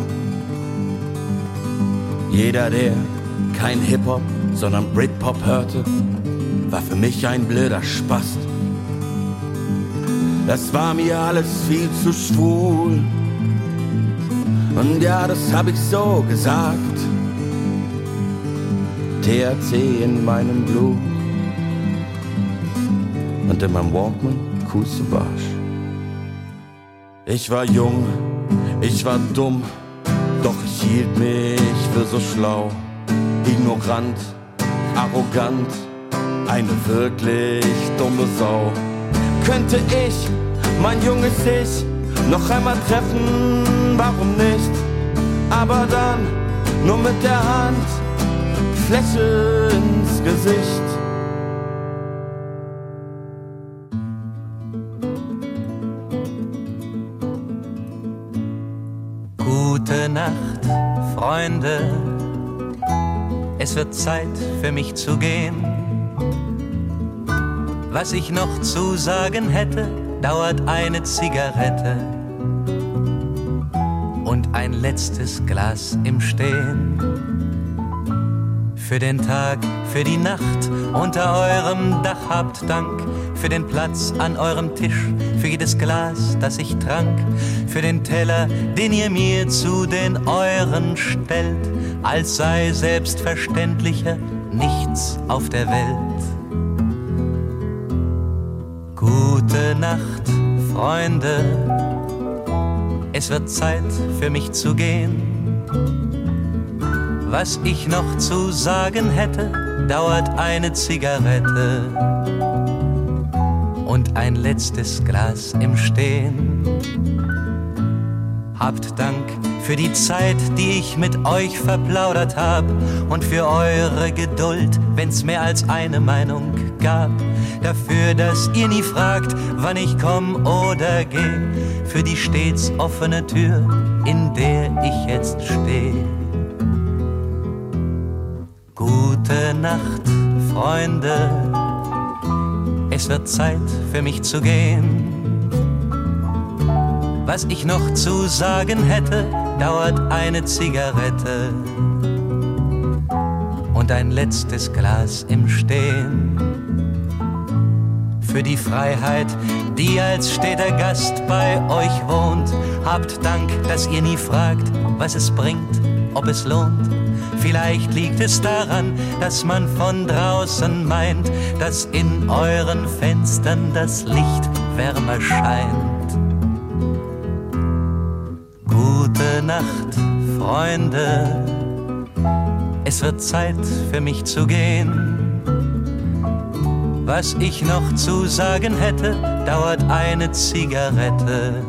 Jeder, der kein Hip-Hop, sondern Britpop hörte, war für mich ein blöder Spast. Das war mir alles viel zu schwul. Und ja, das hab ich so gesagt. THC in meinem Blut und in meinem Walkman Kusebarsch. Ich war jung, ich war dumm, doch ich hielt mich für so schlau, ignorant, arrogant, eine wirklich dumme Sau. Könnte ich mein junges Ich noch einmal treffen, warum nicht? Aber dann nur mit der Hand, Fläche ins Gesicht. Gute Nacht, Freunde. Es wird Zeit für mich zu gehen. Was ich noch zu sagen hätte, dauert eine Zigarette und ein letztes Glas im Stehen. Für den Tag, für die Nacht unter eurem Dach habt Dank, für den Platz an eurem Tisch, für jedes Glas, das ich trank, für den Teller, den ihr mir zu den euren stellt, als sei selbstverständlicher nichts auf der Welt. Gute Nacht, Freunde, es wird Zeit für mich zu gehen. Was ich noch zu sagen hätte, dauert eine Zigarette und ein letztes Glas im Stehen. Habt Dank für die Zeit, die ich mit euch verplaudert hab und für eure Geduld, wenn's mehr als eine Meinung gab. Dafür, dass ihr nie fragt, wann ich komm oder geh, für die stets offene Tür, in der ich jetzt steh. Gute Nacht, Freunde, es wird Zeit für mich zu gehen. Was ich noch zu sagen hätte, dauert eine Zigarette und ein letztes Glas im Stehen. Für die Freiheit, die als steter Gast bei euch wohnt, habt Dank, dass ihr nie fragt, was es bringt, ob es lohnt. Vielleicht liegt es daran, dass man von draußen meint, dass in euren Fenstern das Licht wärmer scheint. Gute Nacht, Freunde. Es wird Zeit für mich zu gehen. Was ich noch zu sagen hätte, dauert eine Zigarette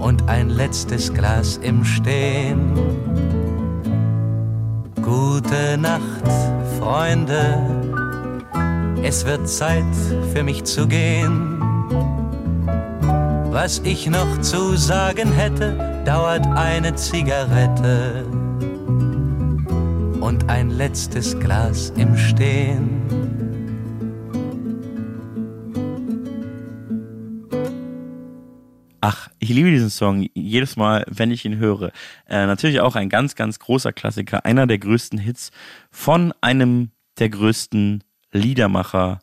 und ein letztes Glas im Stehen. Gute Nacht, Freunde, es wird Zeit für mich zu gehen. Was ich noch zu sagen hätte, dauert eine Zigarette und ein letztes Glas im Stehen. Ach, ich liebe diesen Song jedes Mal, wenn ich ihn höre. Äh, natürlich auch ein ganz, ganz großer Klassiker, einer der größten Hits von einem der größten Liedermacher,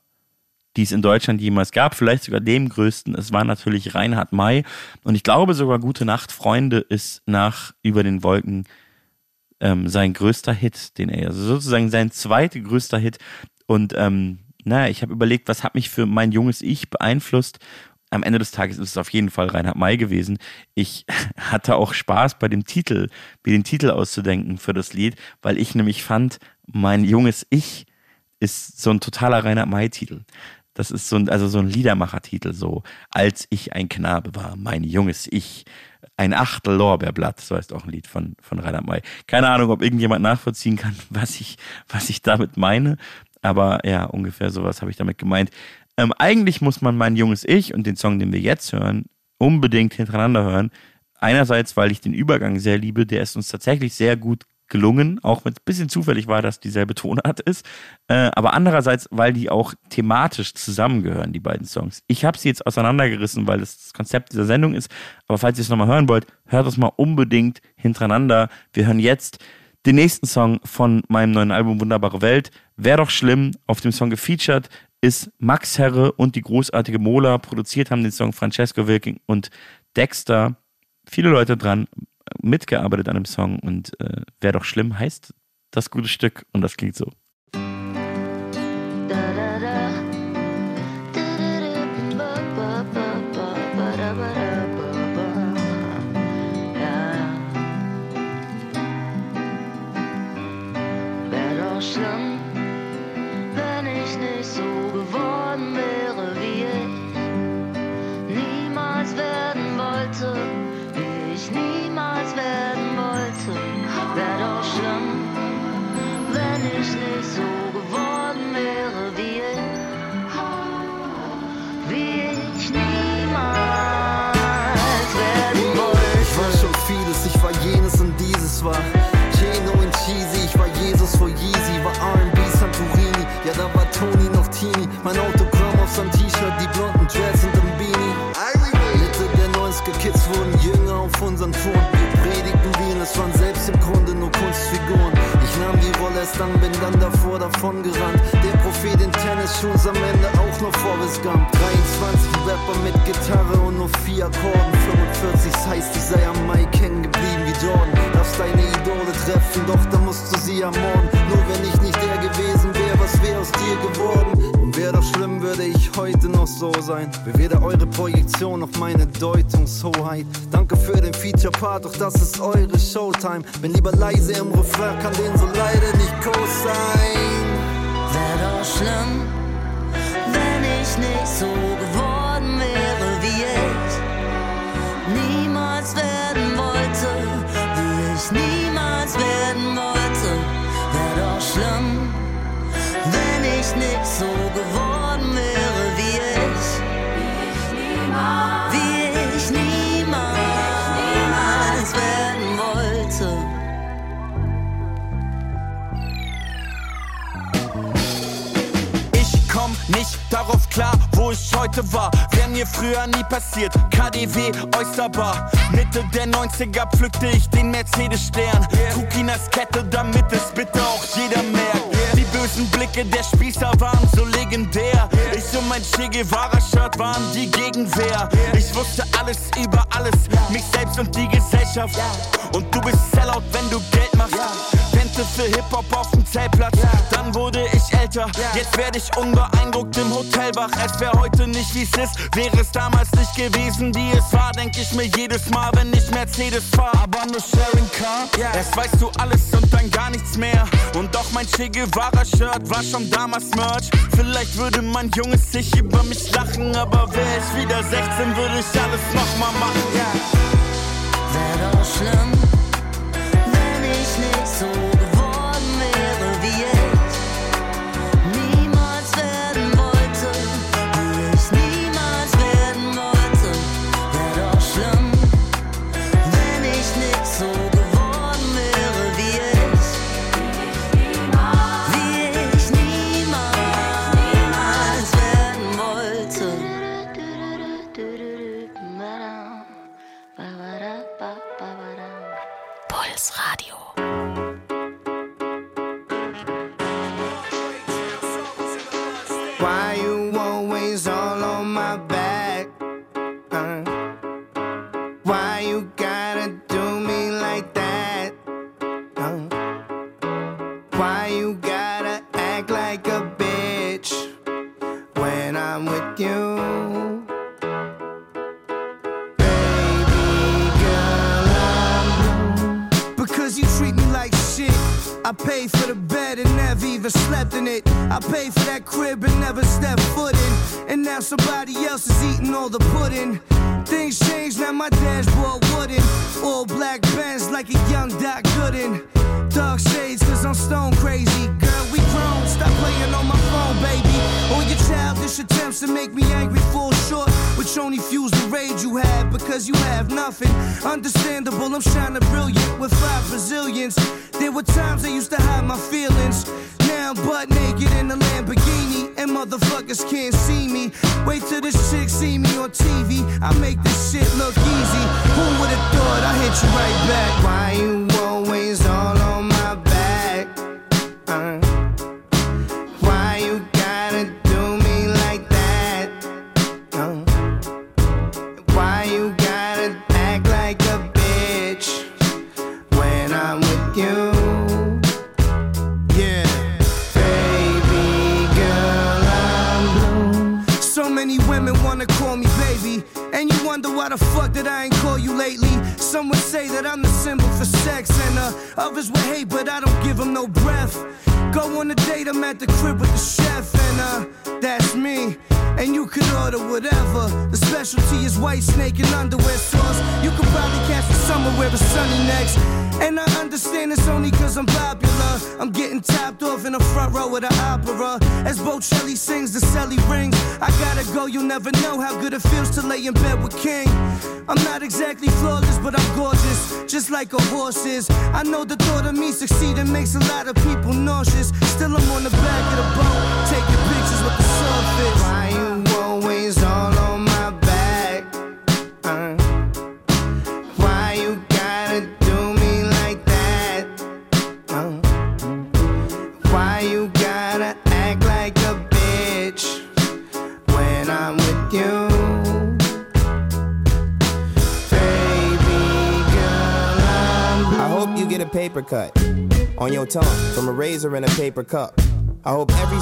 die es in Deutschland jemals gab, vielleicht sogar dem größten. Es war natürlich Reinhard May und ich glaube sogar Gute Nacht, Freunde ist nach Über den Wolken ähm, sein größter Hit, den er, also sozusagen sein zweiter größter Hit. Und ähm, naja, ich habe überlegt, was hat mich für mein junges Ich beeinflusst am Ende des Tages ist es auf jeden Fall Reinhard May gewesen. Ich hatte auch Spaß bei dem Titel, mir den Titel auszudenken für das Lied, weil ich nämlich fand, mein junges Ich ist so ein totaler Reinhard May-Titel. Das ist so ein, also so ein Liedermacher-Titel, so als ich ein Knabe war, mein junges Ich. Ein Achtel Lorbeerblatt, so heißt auch ein Lied von, von Reinhard May. Keine Ahnung, ob irgendjemand nachvollziehen kann, was ich, was ich damit meine. Aber ja, ungefähr sowas habe ich damit gemeint. Ähm, eigentlich muss man mein junges Ich und den Song, den wir jetzt hören, unbedingt hintereinander hören. Einerseits, weil ich den Übergang sehr liebe, der ist uns tatsächlich sehr gut gelungen, auch wenn es ein bisschen zufällig war, dass dieselbe Tonart ist. Äh, aber andererseits, weil die auch thematisch zusammengehören, die beiden Songs. Ich habe sie jetzt auseinandergerissen, weil das das Konzept dieser Sendung ist. Aber falls ihr es nochmal hören wollt, hört es mal unbedingt hintereinander. Wir hören jetzt den nächsten Song von meinem neuen Album Wunderbare Welt. Wäre doch schlimm, auf dem Song gefeatured ist Max Herre und die großartige Mola. Produziert haben den Song Francesco Wilking und Dexter. Viele Leute dran mitgearbeitet an dem Song und äh, Wäre doch schlimm heißt das gute Stück und das klingt so. Davon gerannt, der Prophet in Tennisschuhen, am Ende auch noch Forrest Gump. 23 Rapper mit Gitarre und nur vier Akkorden, 45 das heißt, ich sei am Mai hängen geblieben wie Jordan. Darfst deine Idole treffen, doch dann musst du sie ermorden. Nur wenn ich nicht der gewesen wäre, was wäre aus dir geworden? Wäre doch schlimm, würde ich heute noch so sein. Wäre weder eure Projektion noch meine Deutungshoheit. Danke für den Feature-Part, doch das ist eure Showtime. Bin lieber leise im Refrain, kann den so leider nicht groß sein. Wär doch schlimm, wenn ich nicht so geworden wäre, wie ich niemals werden wollte, wie ich niemals werden wollte. Wär doch schlimm, wenn ich nicht so nicht darauf klar, wo ich heute war, wär mir früher nie passiert. KDW, Oysterbar. Mitte der 90er pflückte ich den Mercedes-Stern. Als Kette, damit es bitte auch jeder merkt. Die bösen Blicke der Spießer waren so legendär. Ich und mein Che Guevara-Shirt waren die Gegenwehr. Ich wusste alles über alles, mich selbst und die Gesellschaft. Und du bist Sellout, wenn du Geld machst. Pente für Hip-Hop auf dem Zeltplatz. Dann wurde ich älter, jetzt werde ich unbeeindruckt im Hotel wach. Es wäre heute nicht wie es ist, wäre es damals nicht gewesen, wie es war. Denk ich mir jedes Mal, wenn ich Mercedes fahr. Aber nur Sharing Car. Erst weißt du alles und dann gar nichts mehr. Und doch mein Che Guevara-Shirt war schon damals Merch. Vielleicht würde mein Junges sich über mich lachen, aber wär ich wieder 16, würde ich alles nochmal machen. Wär doch schlimm,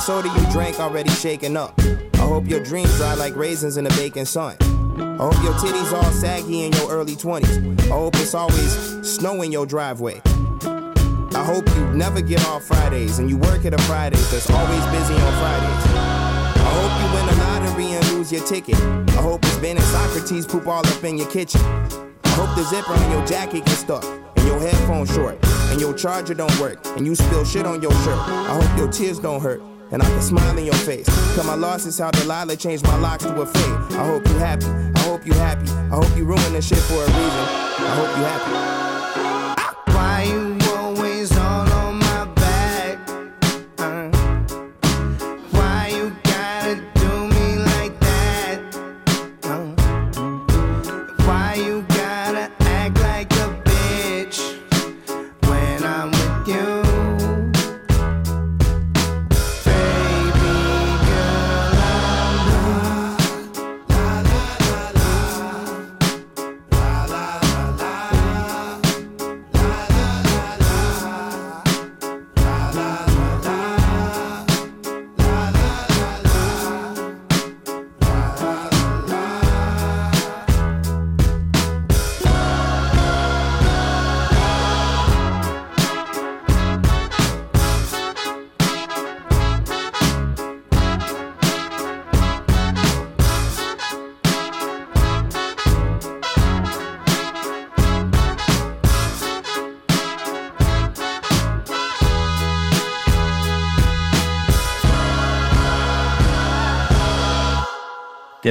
soda you drank already shaken up. I hope your dreams dry like raisins in the baking sun. I hope your titties all saggy in your early 20s. I hope it's always snow in your driveway. I hope you never get off Fridays and you work at a Fridays that's always busy on Fridays. I hope you win the lottery and lose your ticket. I hope it's Ben and Socrates poop all up in your kitchen. I hope the zipper on your jacket gets stuck and your headphones short and your charger don't work and you spill shit on your shirt. I hope your tears don't hurt and I can smile in your face. Cause my loss is how Delilah changed my locks to a fade. I hope you happy. I hope you happy. I hope you ruin this shit for a reason. I hope you happy.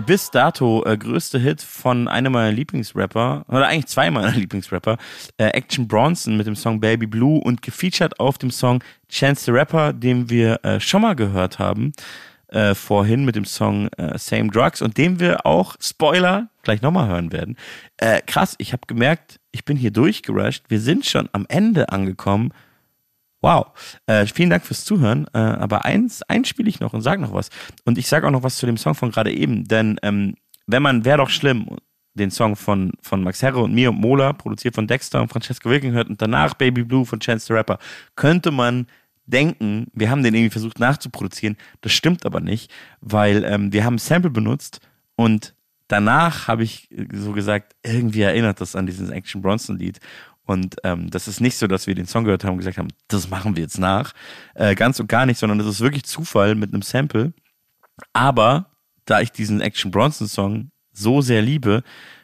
Bis dato äh, größte Hit von einem meiner Lieblingsrapper, oder eigentlich zwei meiner Lieblingsrapper, äh, Action Bronson mit dem Song Baby Blue und gefeatured auf dem Song Chance the Rapper, den wir äh, schon mal gehört haben äh, vorhin mit dem Song äh, Same Drugs und den wir auch, Spoiler, gleich nochmal hören werden. Äh, krass, ich habe gemerkt, ich bin hier durchgerusht. Wir sind schon am Ende angekommen. Wow. Äh, vielen Dank fürs Zuhören. Äh, aber eins, eins spiele ich noch und sag noch was. Und ich sage auch noch was zu dem Song von gerade eben. Denn ähm, wenn man Wär doch schlimm, den Song von, von Max Herre und mir und Mola, produziert von Dexter und Francesca Wilking hört und danach Baby Blue von Chance the Rapper, könnte man denken, wir haben den irgendwie versucht nachzuproduzieren. Das stimmt aber nicht, weil ähm, wir haben Sample benutzt und danach habe ich so gesagt, irgendwie erinnert das an dieses Action Bronson Lied. Und ähm, das ist nicht so, dass wir den Song gehört haben und gesagt haben, das machen wir jetzt nach. Äh, ganz und gar nicht, sondern das ist wirklich Zufall mit einem Sample. Aber da ich diesen Action Bronson Song so sehr liebe,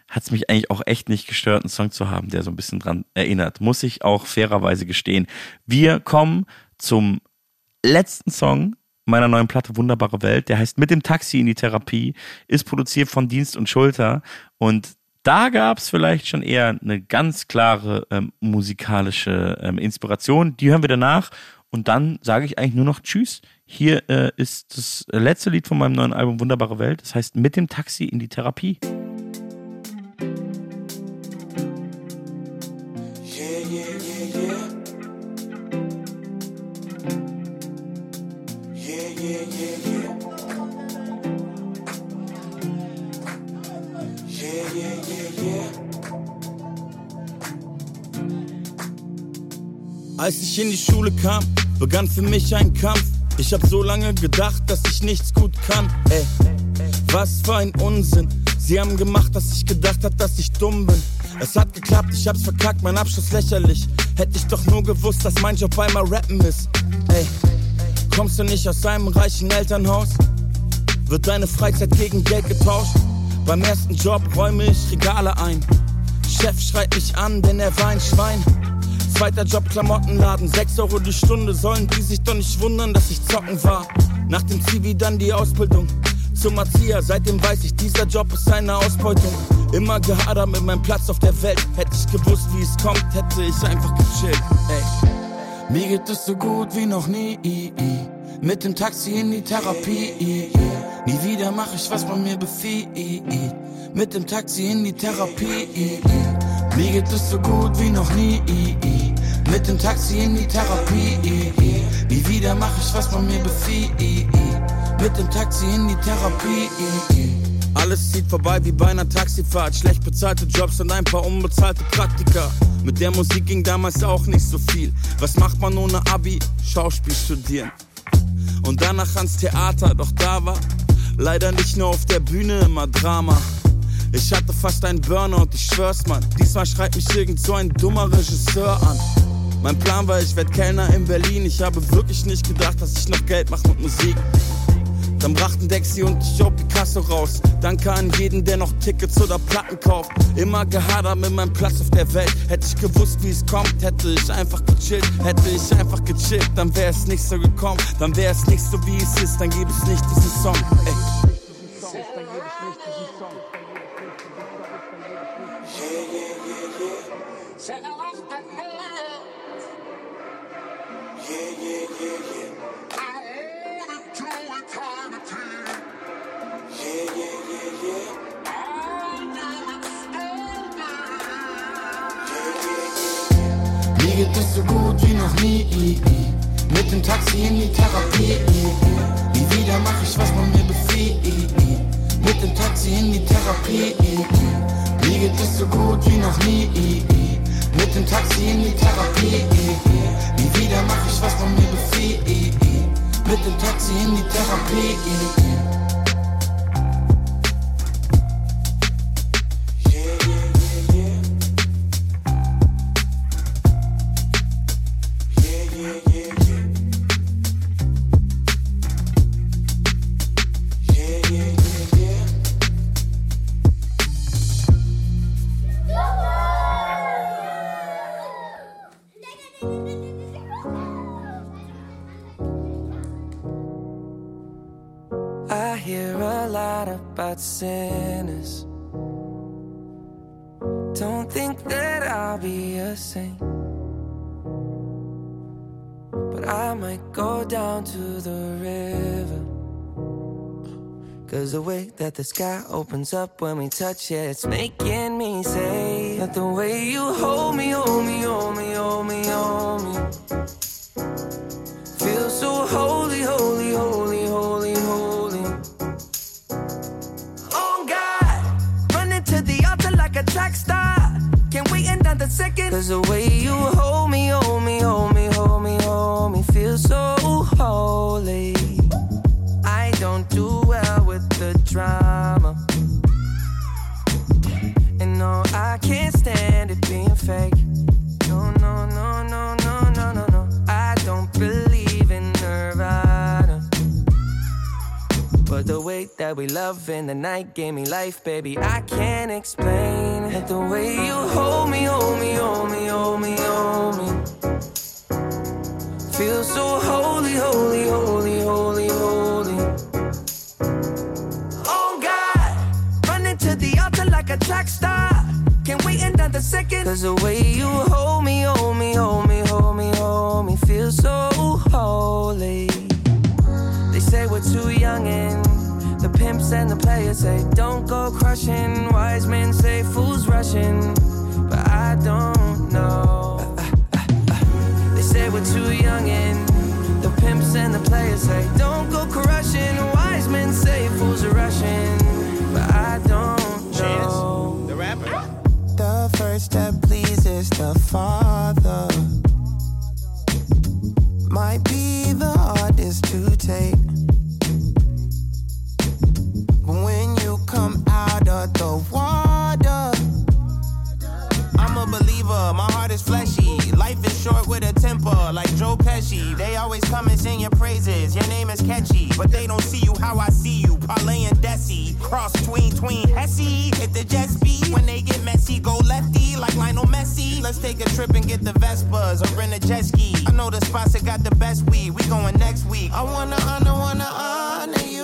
hat es mich eigentlich auch echt nicht gestört, einen Song zu haben, der so ein bisschen dran erinnert. Muss ich auch fairerweise gestehen. Wir kommen zum letzten Song meiner neuen Platte Wunderbare Welt. Der heißt Mit dem Taxi in die Therapie, ist produziert von Dienst und Schulter und da gab es vielleicht schon eher eine ganz klare ähm, musikalische ähm, Inspiration. Die hören wir danach und dann sage ich eigentlich nur noch Tschüss. Hier äh, ist das letzte Lied von meinem neuen Album Wunderbare Welt. Das heißt Mit dem Taxi in die Therapie. Als ich in die Schule kam, begann für mich ein Kampf. Ich hab so lange gedacht, dass ich nichts gut kann. Ey, was für ein Unsinn. Sie haben gemacht, dass ich gedacht hab, dass ich dumm bin. Es hat geklappt, ich hab's verkackt, mein Abschluss lächerlich. Hätte ich doch nur gewusst, dass mein Job einmal rappen ist. Ey, kommst du nicht aus einem reichen Elternhaus? Wird deine Freizeit gegen Geld getauscht? Beim ersten Job räume ich Regale ein. Chef schreit mich an, denn er war ein Schwein. Zweiter Job, Klamottenladen, 6 Euro die Stunde. Sollen die sich doch nicht wundern, dass ich zocken war. Nach dem Zivi dann die Ausbildung zum Erzieher. Seitdem weiß ich, dieser Job ist eine Ausbeutung. Immer gehadert mit meinem Platz auf der Welt. Hätte ich gewusst, wie es kommt, hätte ich einfach gechillt. Ey. Mir geht es so gut wie noch nie. Mit dem Taxi in die Therapie. Nie wieder mach ich, was man mir befiehlt. Mit dem Taxi in die Therapie. Mir geht es so gut wie noch nie. Mit dem Taxi in die Therapie. Nie wieder mach ich, was man mir befiehlt. Mit dem Taxi in die Therapie. Alles zieht vorbei wie bei einer Taxifahrt. Schlecht bezahlte Jobs und ein paar unbezahlte Praktika. Mit der Musik ging damals auch nicht so viel. Was macht man ohne Abi? Schauspiel studieren. Und danach ans Theater, doch da war leider nicht nur auf der Bühne immer Drama. Ich hatte fast einen Burnout, ich schwör's man. Diesmal schreit mich irgend so ein dummer Regisseur an. Mein Plan war, ich werd Kellner in Berlin. Ich habe wirklich nicht gedacht, dass ich noch Geld mache mit Musik. Dann brachten Dexy und ich Joe Picasso raus. Danke an jeden, der noch Tickets oder Platten kauft. Immer gehadert mit meinem Platz auf der Welt. Hätte ich gewusst, wie es kommt, hätte ich einfach gechillt. Hätte ich einfach gechillt, dann wäre es nicht so gekommen. Dann wäre es nicht so, wie es ist, dann gäbe es nicht diesen Song. Ey. Mir geht es so gut wie noch nie. Mit dem Taxi in die Therapie. Nie wieder mach ich, was man mir befiehlt. Mit dem Taxi in die Therapie. Mir geht es so gut wie noch nie. Mit dem Taxi in die Therapie. Nie wieder mach ich, was man mir befiehlt. Mit dem Taxi in die Therapie. The sky opens up when we touch it, it's making me say that the way you hold me, hold me, hold me, hold me, hold me. Feel so holy, holy, holy, holy, holy. Oh God, running to the altar like a track star. Can't wait another second. Cause the way you hold me, hold me, hold me, hold me, hold me, feel so holy. I don't do the drama. And no, I can't stand it being fake. No, no, no, no, no, no, no, no. I don't believe in Nirvana. But the way that we love in the night gave me life, baby. I can't explain it. The way you hold me, hold me, hold me, hold me, hold me. Feel so holy, holy, holy, Another second. Cause the way you hold me, hold me, hold me, hold me, hold me, feel so holy. They say we're too young and the pimps and the players say don't go crushing. Wise men say fools rushing, but I don't know. They say we're too young and the pimps and the players say don't go crushing. Wise men say fools are rushing, First step pleases the Father. Might be the hardest to take. But when you come out of the water, I'm a believer, my heart is fleshy. Short with a temper, like Joe Pesci. They always come and sing your praises. Your name is catchy, but they don't see you how I see you. Parlay and Desi, cross tween tween Hesse. Hit the jet speed when they get messy. Go lefty like Lionel Messi. Let's take a trip and get the Vespas or rent a jet ski. I know the spots that got the best weed. We going next week. I wanna honor, wanna honor you.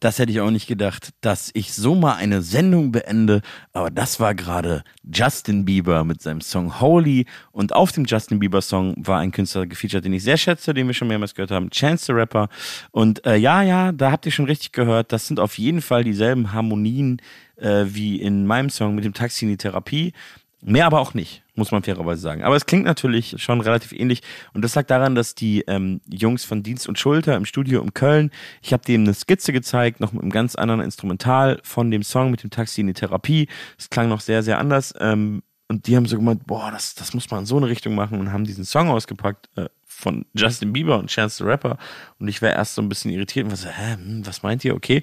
Das hätte ich auch nicht gedacht, dass ich so mal eine Sendung beende. Aber das war gerade Justin Bieber mit seinem Song Holy. Und auf dem Justin Bieber Song war ein Künstler gefeatured, den ich sehr schätze, den wir schon mehrmals gehört haben, Chance the Rapper. Und äh, ja, ja, da habt ihr schon richtig gehört. Das sind auf jeden Fall dieselben Harmonien äh, wie in meinem Song mit dem Taxi in die Therapie. Mehr aber auch nicht, muss man fairerweise sagen. Aber es klingt natürlich schon relativ ähnlich. Und das lag daran, dass die ähm, Jungs von Dienst und Schulter im Studio in Köln, ich habe denen eine Skizze gezeigt, noch mit einem ganz anderen Instrumental von dem Song mit dem Taxi in die Therapie. Es klang noch sehr, sehr anders. Ähm, und die haben so gemeint, boah, das, das muss man in so eine Richtung machen und haben diesen Song ausgepackt äh, von Justin Bieber und Chance the Rapper. Und ich war erst so ein bisschen irritiert und war so, hä, hm, was meint ihr? Okay.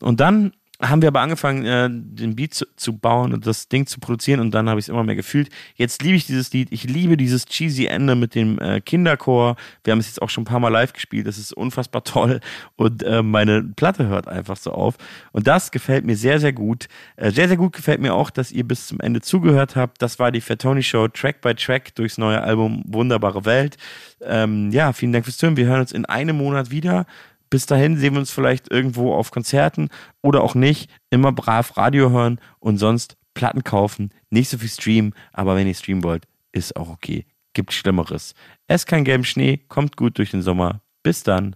Und dann haben wir aber angefangen, äh, den Beat zu, zu, bauen und das Ding zu produzieren und dann habe ich es immer mehr gefühlt. Jetzt liebe ich dieses Lied. Ich liebe dieses cheesy Ende mit dem äh, Kinderchor. Wir haben es jetzt auch schon ein paar Mal live gespielt. Das ist unfassbar toll und äh, meine Platte hört einfach so auf. Und das gefällt mir sehr, sehr gut. Äh, sehr, sehr gut gefällt mir auch, dass ihr bis zum Ende zugehört habt. Das war die Fat Tony Show Track by Track durchs neue Album Wunderbare Welt. Ähm, ja, vielen Dank fürs Zuhören. Wir hören uns in einem Monat wieder. Bis dahin sehen wir uns vielleicht irgendwo auf Konzerten oder auch nicht. Immer brav Radio hören und sonst Platten kaufen. Nicht so viel streamen, aber wenn ihr streamen wollt, ist auch okay. Gibt Schlimmeres. Esst keinen gelben Schnee, kommt gut durch den Sommer. Bis dann.